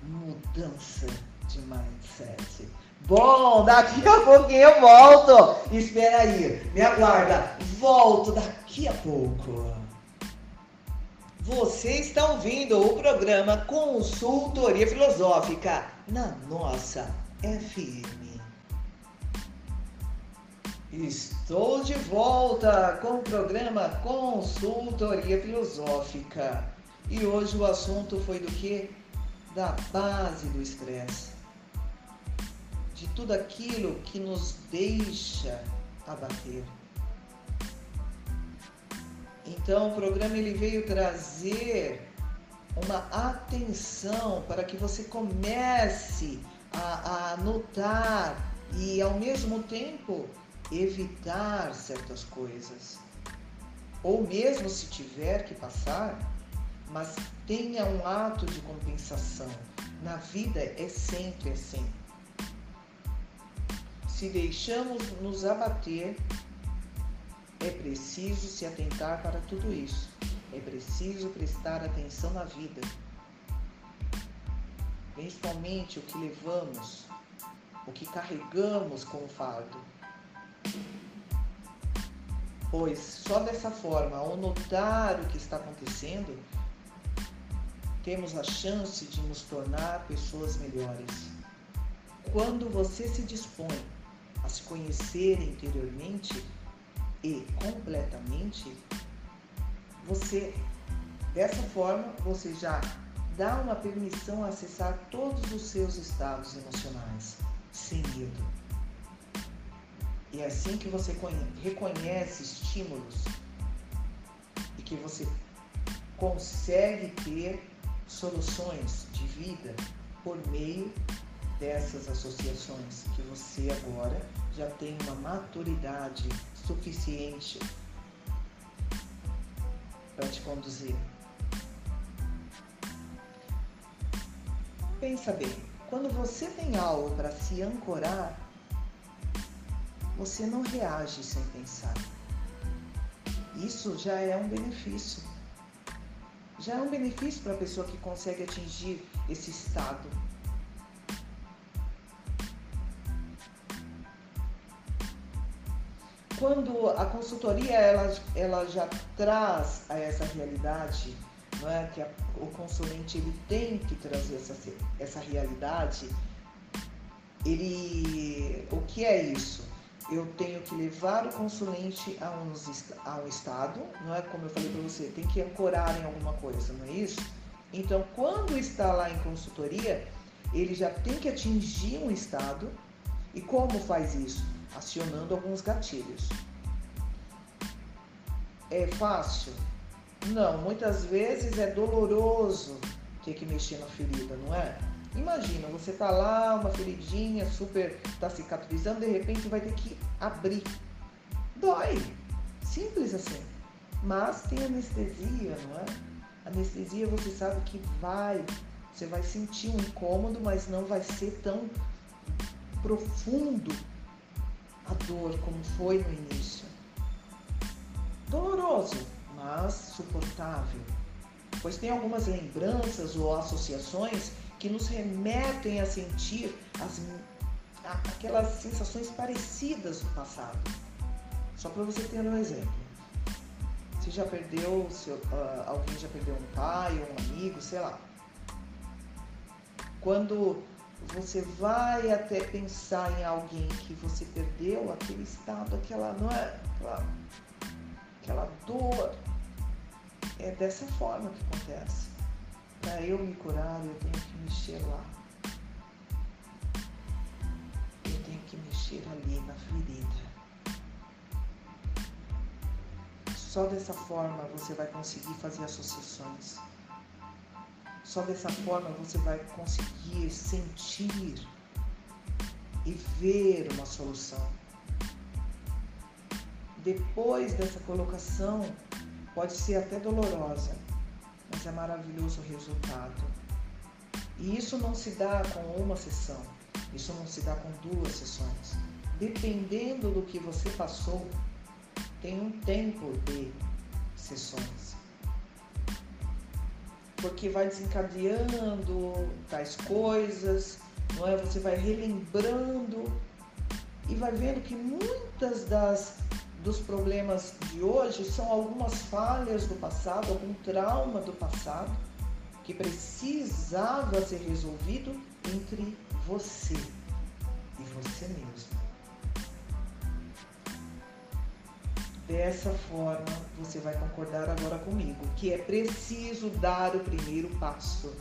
mudança de mindset. Bom, daqui a pouquinho eu volto. Espera aí, me aguarda. Volto daqui a pouco. Você está ouvindo o programa Consultoria Filosófica na nossa FM. Estou de volta com o programa Consultoria Filosófica. E hoje o assunto foi do que? Da base do estresse. De tudo aquilo que nos deixa abater então, o programa ele veio trazer uma atenção para que você comece a, a notar e, ao mesmo tempo, evitar certas coisas. Ou mesmo se tiver que passar, mas tenha um ato de compensação. Na vida é sempre assim. Se deixamos nos abater, é preciso se atentar para tudo isso. É preciso prestar atenção na vida. Principalmente o que levamos, o que carregamos como fardo. pois só dessa forma, ao notar o que está acontecendo, temos a chance de nos tornar pessoas melhores. Quando você se dispõe a se conhecer interiormente e completamente, você dessa forma você já dá uma permissão a acessar todos os seus estados emocionais sem medo. E é assim que você reconhece estímulos e que você consegue ter soluções de vida por meio dessas associações que você agora já tem uma maturidade suficiente para te conduzir. Pensa bem, quando você tem algo para se ancorar, você não reage sem pensar. Isso já é um benefício. Já é um benefício para a pessoa que consegue atingir esse estado. Quando a consultoria ela, ela já traz a essa realidade não é? que a, o consulente ele tem que trazer essa, essa realidade, ele, o que é isso? Eu tenho que levar o consulente a, uns, a um estado, não é como eu falei para você, tem que ancorar em alguma coisa, não é isso? Então, quando está lá em consultoria, ele já tem que atingir um estado. E como faz isso? Acionando alguns gatilhos. É fácil? Não, muitas vezes é doloroso ter que mexer na ferida, não é? Imagina, você tá lá, uma feridinha super, tá cicatrizando, de repente vai ter que abrir. Dói. Simples assim. Mas tem anestesia, não é? Anestesia você sabe que vai, você vai sentir um incômodo, mas não vai ser tão profundo a dor como foi no início. Doloroso, mas suportável, pois tem algumas lembranças ou associações que nos remetem a sentir as, aquelas sensações parecidas do passado. Só para você ter um exemplo. Você já perdeu, uh, alguém já perdeu um pai, um amigo, sei lá. Quando você vai até pensar em alguém que você perdeu, aquele estado, aquela, não é, aquela, aquela dor, é dessa forma que acontece. Para eu me curar, eu tenho que mexer lá. Eu tenho que mexer ali na ferida. Só dessa forma você vai conseguir fazer associações. Só dessa forma você vai conseguir sentir e ver uma solução. Depois dessa colocação, Pode ser até dolorosa, mas é maravilhoso o resultado. E isso não se dá com uma sessão, isso não se dá com duas sessões. Dependendo do que você passou, tem um tempo de sessões. Porque vai desencadeando tais coisas, não é? Você vai relembrando e vai vendo que muitas das dos problemas de hoje são algumas falhas do passado, algum trauma do passado que precisava ser resolvido entre você e você mesmo. Dessa forma, você vai concordar agora comigo que é preciso dar o primeiro passo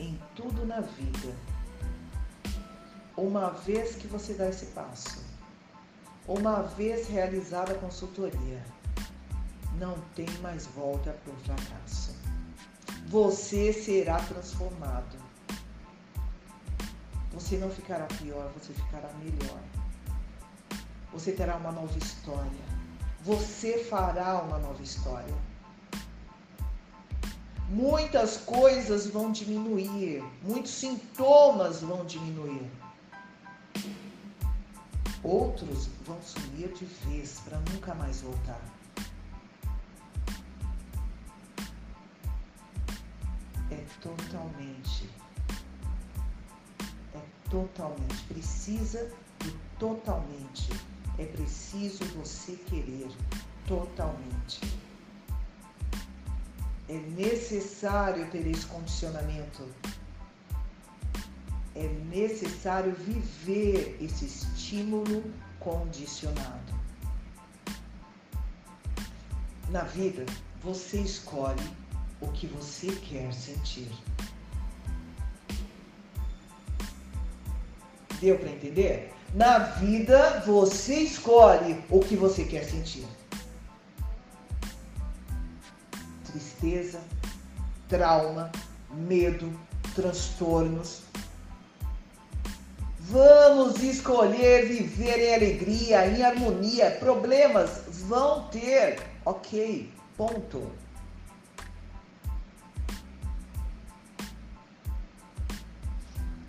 em tudo na vida. Uma vez que você dá esse passo, uma vez realizada a consultoria, não tem mais volta para o fracasso. Você será transformado. Você não ficará pior, você ficará melhor. Você terá uma nova história. Você fará uma nova história. Muitas coisas vão diminuir, muitos sintomas vão diminuir Outros vão sumir de vez para nunca mais voltar. É totalmente, é totalmente, precisa de totalmente, é preciso você querer totalmente. É necessário ter esse condicionamento. É necessário viver esse estímulo condicionado. Na vida, você escolhe o que você quer sentir. Deu para entender? Na vida, você escolhe o que você quer sentir. Tristeza, trauma, medo, transtornos. Vamos escolher viver em alegria, em harmonia. Problemas vão ter, ok, ponto.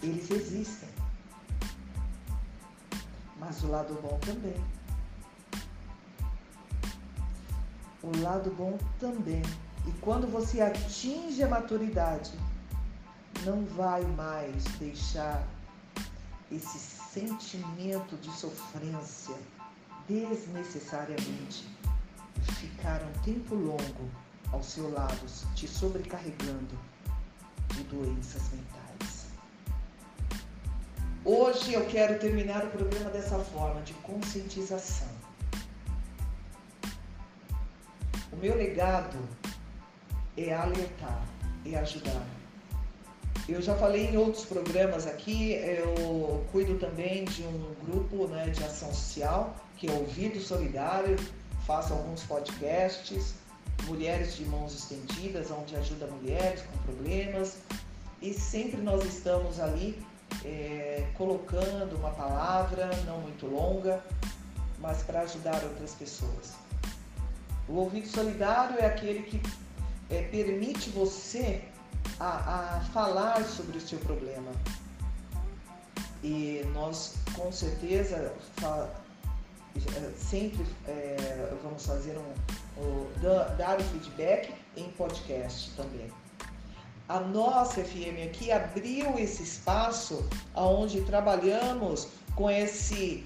Eles existem mas o lado bom também. O lado bom também. E quando você atinge a maturidade, não vai mais deixar esse sentimento de sofrência desnecessariamente ficar um tempo longo ao seu lado, te sobrecarregando de doenças mentais. Hoje eu quero terminar o programa dessa forma, de conscientização. O meu legado é alertar, é ajudar. Eu já falei em outros programas aqui, eu cuido também de um grupo né, de ação social, que é Ouvido Solidário, faço alguns podcasts, Mulheres de Mãos Estendidas, onde ajuda mulheres com problemas, e sempre nós estamos ali é, colocando uma palavra não muito longa, mas para ajudar outras pessoas. O ouvido solidário é aquele que é, permite você a, a, falar sobre o seu problema. E nós, com certeza, sempre é, vamos fazer um, um, dar o feedback em podcast também a nossa FM aqui abriu esse espaço aonde trabalhamos com esse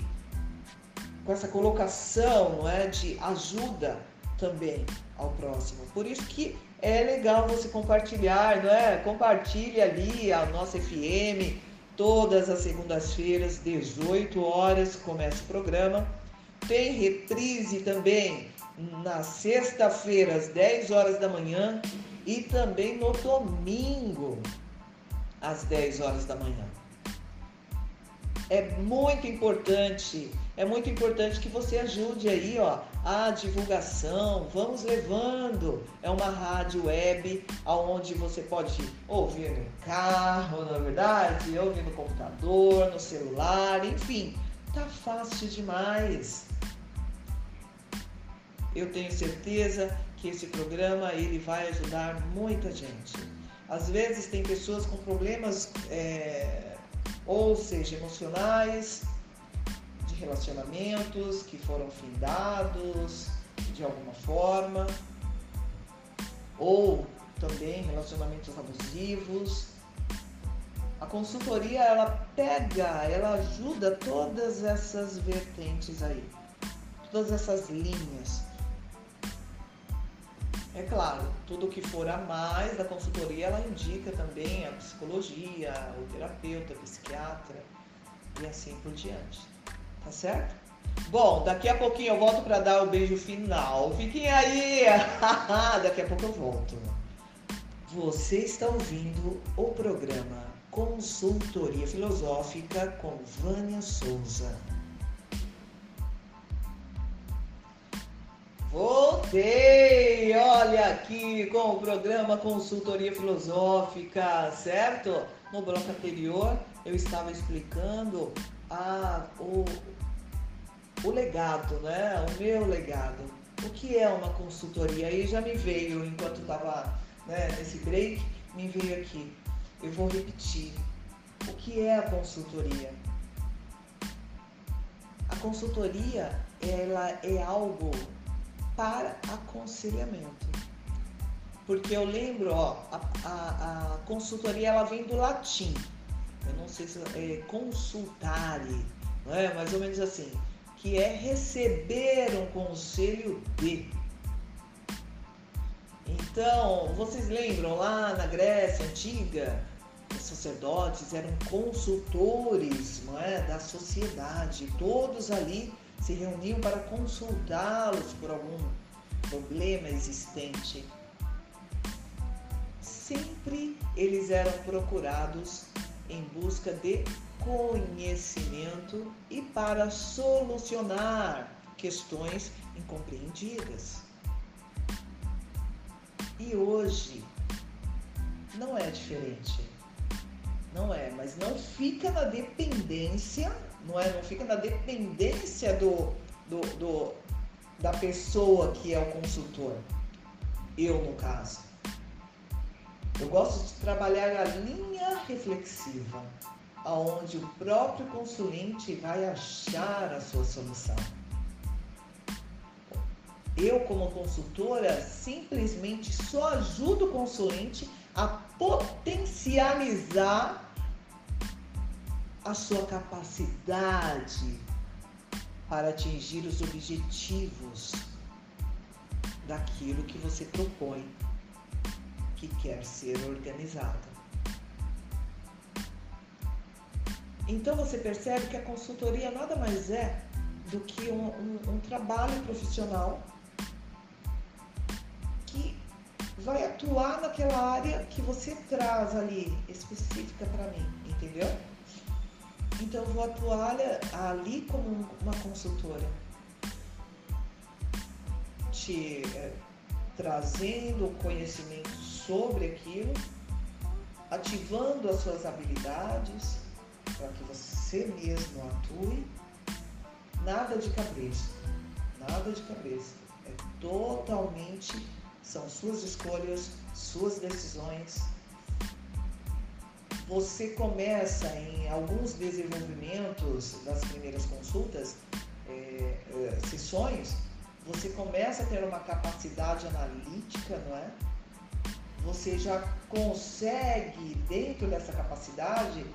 com essa colocação, não é, de ajuda também ao próximo. Por isso que é legal você compartilhar, não é? Compartilhe ali a nossa FM todas as segundas-feiras, 18 horas começa o programa. Tem reprise também na sexta-feira às 10 horas da manhã e também no domingo, às 10 horas da manhã. É muito importante, é muito importante que você ajude aí, ó, a divulgação. Vamos levando. É uma rádio web aonde você pode ouvir no carro, na é verdade, ouvir no computador, no celular, enfim, tá fácil demais. Eu tenho certeza que esse programa ele vai ajudar muita gente. Às vezes tem pessoas com problemas, é, ou seja, emocionais, de relacionamentos que foram findados de alguma forma, ou também relacionamentos abusivos. A consultoria ela pega, ela ajuda todas essas vertentes aí, todas essas linhas é claro, tudo que for a mais da consultoria, ela indica também a psicologia, o terapeuta, o psiquiatra e assim por diante. Tá certo? Bom, daqui a pouquinho eu volto para dar o beijo final. Fiquem aí! *laughs* daqui a pouco eu volto. Você está ouvindo o programa Consultoria Filosófica com Vânia Souza. Voltei! Olha aqui com o programa Consultoria Filosófica, certo? No bloco anterior eu estava explicando a, o, o legado, né? O meu legado. O que é uma consultoria? Aí já me veio, enquanto estava né, nesse break, me veio aqui. Eu vou repetir. O que é a consultoria? A consultoria, ela é algo para aconselhamento. Porque eu lembro, ó, a, a, a consultoria ela vem do latim. Eu não sei se é consultare, não é? Mais ou menos assim. que é receber um conselho de. Então, vocês lembram lá na Grécia Antiga, os sacerdotes eram consultores não é, da sociedade, todos ali se reuniam para consultá-los por algum problema existente. Sempre eles eram procurados em busca de conhecimento e para solucionar questões incompreendidas. E hoje não é diferente. Não é, mas não fica na dependência, não é? Não fica na dependência do, do, do da pessoa que é o consultor. Eu, no caso. Eu gosto de trabalhar a linha reflexiva, aonde o próprio consulente vai achar a sua solução. Eu, como consultora, simplesmente só ajudo o consulente a potencializar a sua capacidade para atingir os objetivos daquilo que você propõe que quer ser organizado. Então você percebe que a consultoria nada mais é do que um, um, um trabalho profissional que vai atuar naquela área que você traz ali específica para mim, entendeu? Então eu vou atuar ali como uma consultora, te é, trazendo conhecimento sobre aquilo, ativando as suas habilidades para que você mesmo atue. Nada de cabeça, nada de cabeça. É totalmente, são suas escolhas, suas decisões, você começa em alguns desenvolvimentos das primeiras consultas, é, é, sessões, você começa a ter uma capacidade analítica, não é? Você já consegue, dentro dessa capacidade,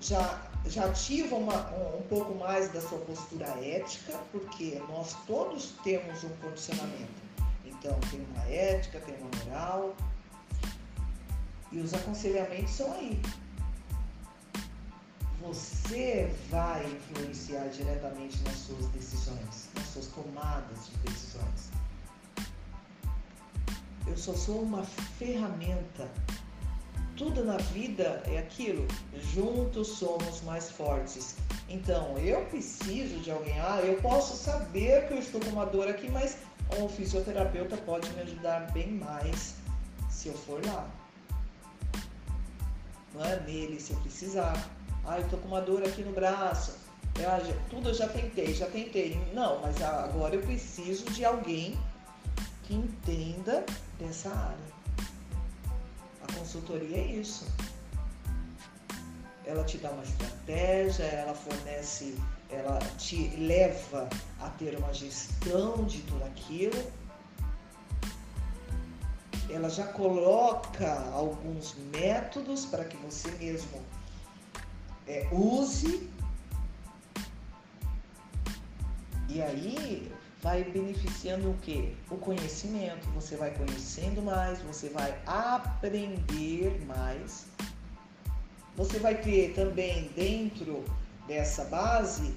já, já ativa uma, um, um pouco mais da sua postura ética, porque nós todos temos um condicionamento. Então, tem uma ética, tem uma moral, e os aconselhamentos são aí. Você vai influenciar diretamente nas suas decisões, nas suas tomadas de decisões. Eu só sou uma ferramenta. Tudo na vida é aquilo. Juntos somos mais fortes. Então, eu preciso de alguém. Ah, eu posso saber que eu estou com uma dor aqui, mas um fisioterapeuta pode me ajudar bem mais se eu for lá é? nele se precisar. Ah, eu tô com uma dor aqui no braço. Ah, já, tudo eu já tentei, já tentei. Não, mas agora eu preciso de alguém que entenda dessa área. A consultoria é isso. Ela te dá uma estratégia, ela fornece, ela te leva a ter uma gestão de tudo aquilo ela já coloca alguns métodos para que você mesmo é, use. E aí vai beneficiando o que? O conhecimento. Você vai conhecendo mais, você vai aprender mais. Você vai ter também dentro dessa base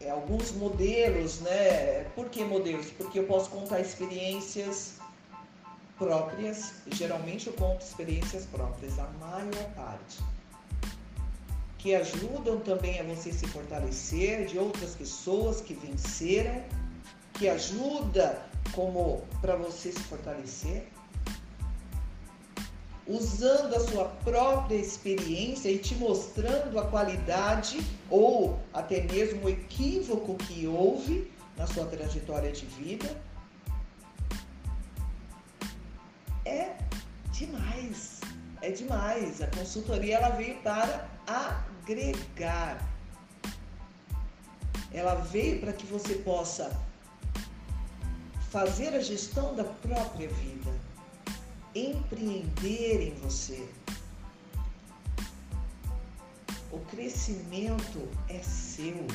é, alguns modelos, né? Por que modelos? Porque eu posso contar experiências próprias, geralmente eu conto experiências próprias, a maior parte, que ajudam também a você se fortalecer de outras pessoas que venceram, que ajuda como para você se fortalecer, usando a sua própria experiência e te mostrando a qualidade ou até mesmo o equívoco que houve na sua trajetória de vida é demais. É demais. A consultoria ela veio para agregar. Ela veio para que você possa fazer a gestão da própria vida, empreender em você. O crescimento é seu.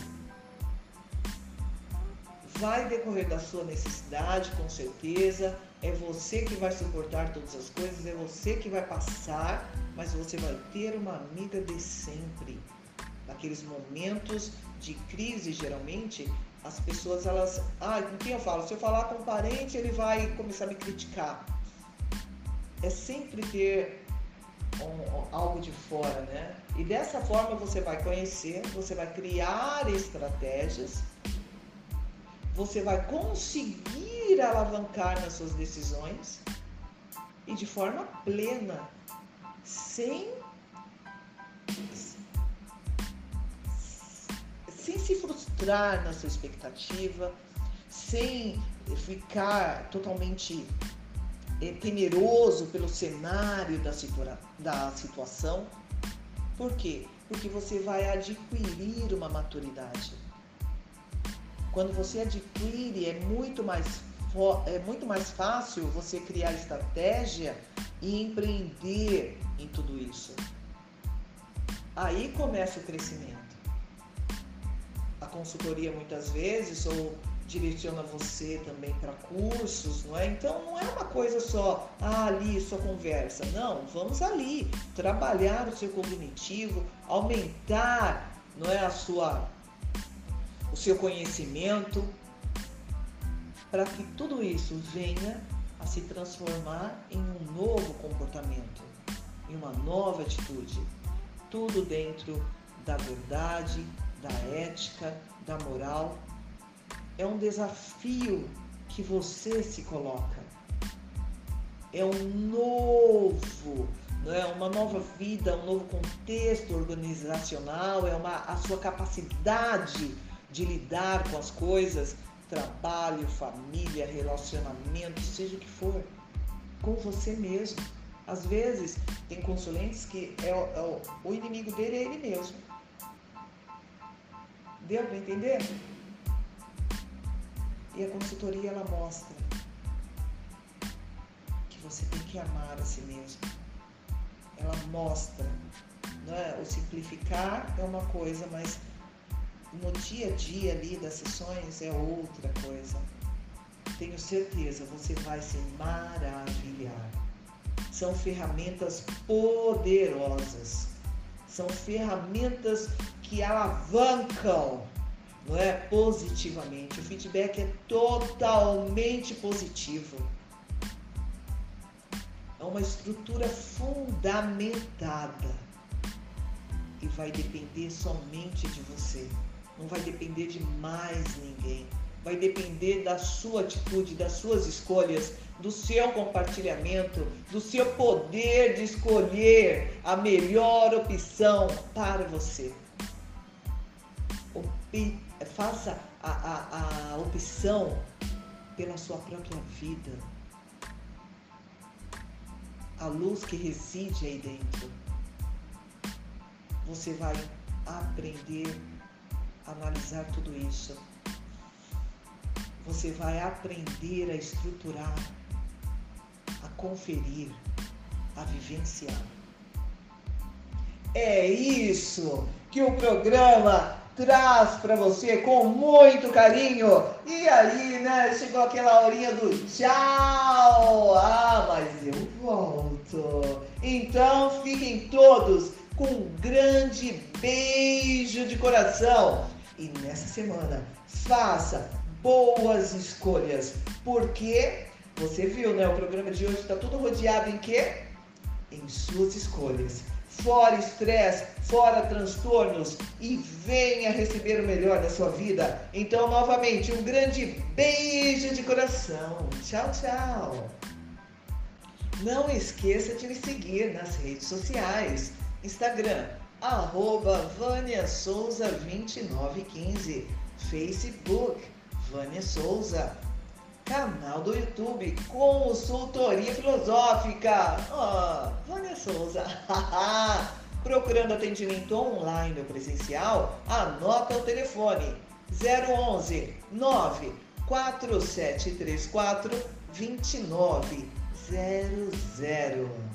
vai decorrer da sua necessidade, com certeza. É você que vai suportar todas as coisas, é você que vai passar, mas você vai ter uma amiga de sempre. Naqueles momentos de crise, geralmente, as pessoas elas, ah, com quem eu falo? Se eu falar com um parente, ele vai começar a me criticar. É sempre ter um, algo de fora, né? E dessa forma você vai conhecer, você vai criar estratégias, você vai conseguir alavancar nas suas decisões e de forma plena, sem sem se frustrar na sua expectativa, sem ficar totalmente é, temeroso pelo cenário da, situa da situação. Por quê? Porque você vai adquirir uma maturidade. Quando você adquire, é muito mais, é muito mais fácil você criar estratégia e empreender em tudo isso. Aí começa o crescimento consultoria muitas vezes ou direciona você também para cursos, não é? Então não é uma coisa só, ah, ali só conversa. Não, vamos ali trabalhar o seu cognitivo, aumentar, não é a sua o seu conhecimento para que tudo isso venha a se transformar em um novo comportamento, em uma nova atitude. Tudo dentro da verdade, da ética, da moral. É um desafio que você se coloca. É um novo, é uma nova vida, um novo contexto organizacional, é uma, a sua capacidade de lidar com as coisas, trabalho, família, relacionamento, seja o que for, com você mesmo. Às vezes tem consulentes que é, é, o inimigo dele é ele mesmo. Deu para entender? E a consultoria ela mostra que você tem que amar a si mesmo. Ela mostra, né? o simplificar é uma coisa, mas no dia a dia ali das sessões é outra coisa. Tenho certeza, você vai se maravilhar. São ferramentas poderosas. São ferramentas que alavancam, não é, positivamente. O feedback é totalmente positivo. É uma estrutura fundamentada e vai depender somente de você. Não vai depender de mais ninguém. Vai depender da sua atitude, das suas escolhas, do seu compartilhamento, do seu poder de escolher a melhor opção para você faça a, a, a opção pela sua própria vida. A luz que reside aí dentro. Você vai aprender analisar tudo isso. Você vai aprender a estruturar, a conferir, a vivenciar. É isso que o programa traz para você com muito carinho. E aí, né, chegou aquela horinha do tchau. Ah, mas eu volto. Então, fiquem todos com um grande beijo de coração. E nessa semana, faça boas escolhas, porque você viu, né? O programa de hoje está todo rodeado em quê? Em suas escolhas fora estresse, fora transtornos e venha receber o melhor da sua vida. Então, novamente, um grande beijo de coração. Tchau, tchau. Não esqueça de me seguir nas redes sociais. Instagram, arroba Vânia Souza 2915. Facebook, Vânia Souza canal do YouTube Consultoria Filosófica. Oh, Vânia Souza. *laughs* Procurando atendimento online ou presencial, anota o telefone 011 94734 2900.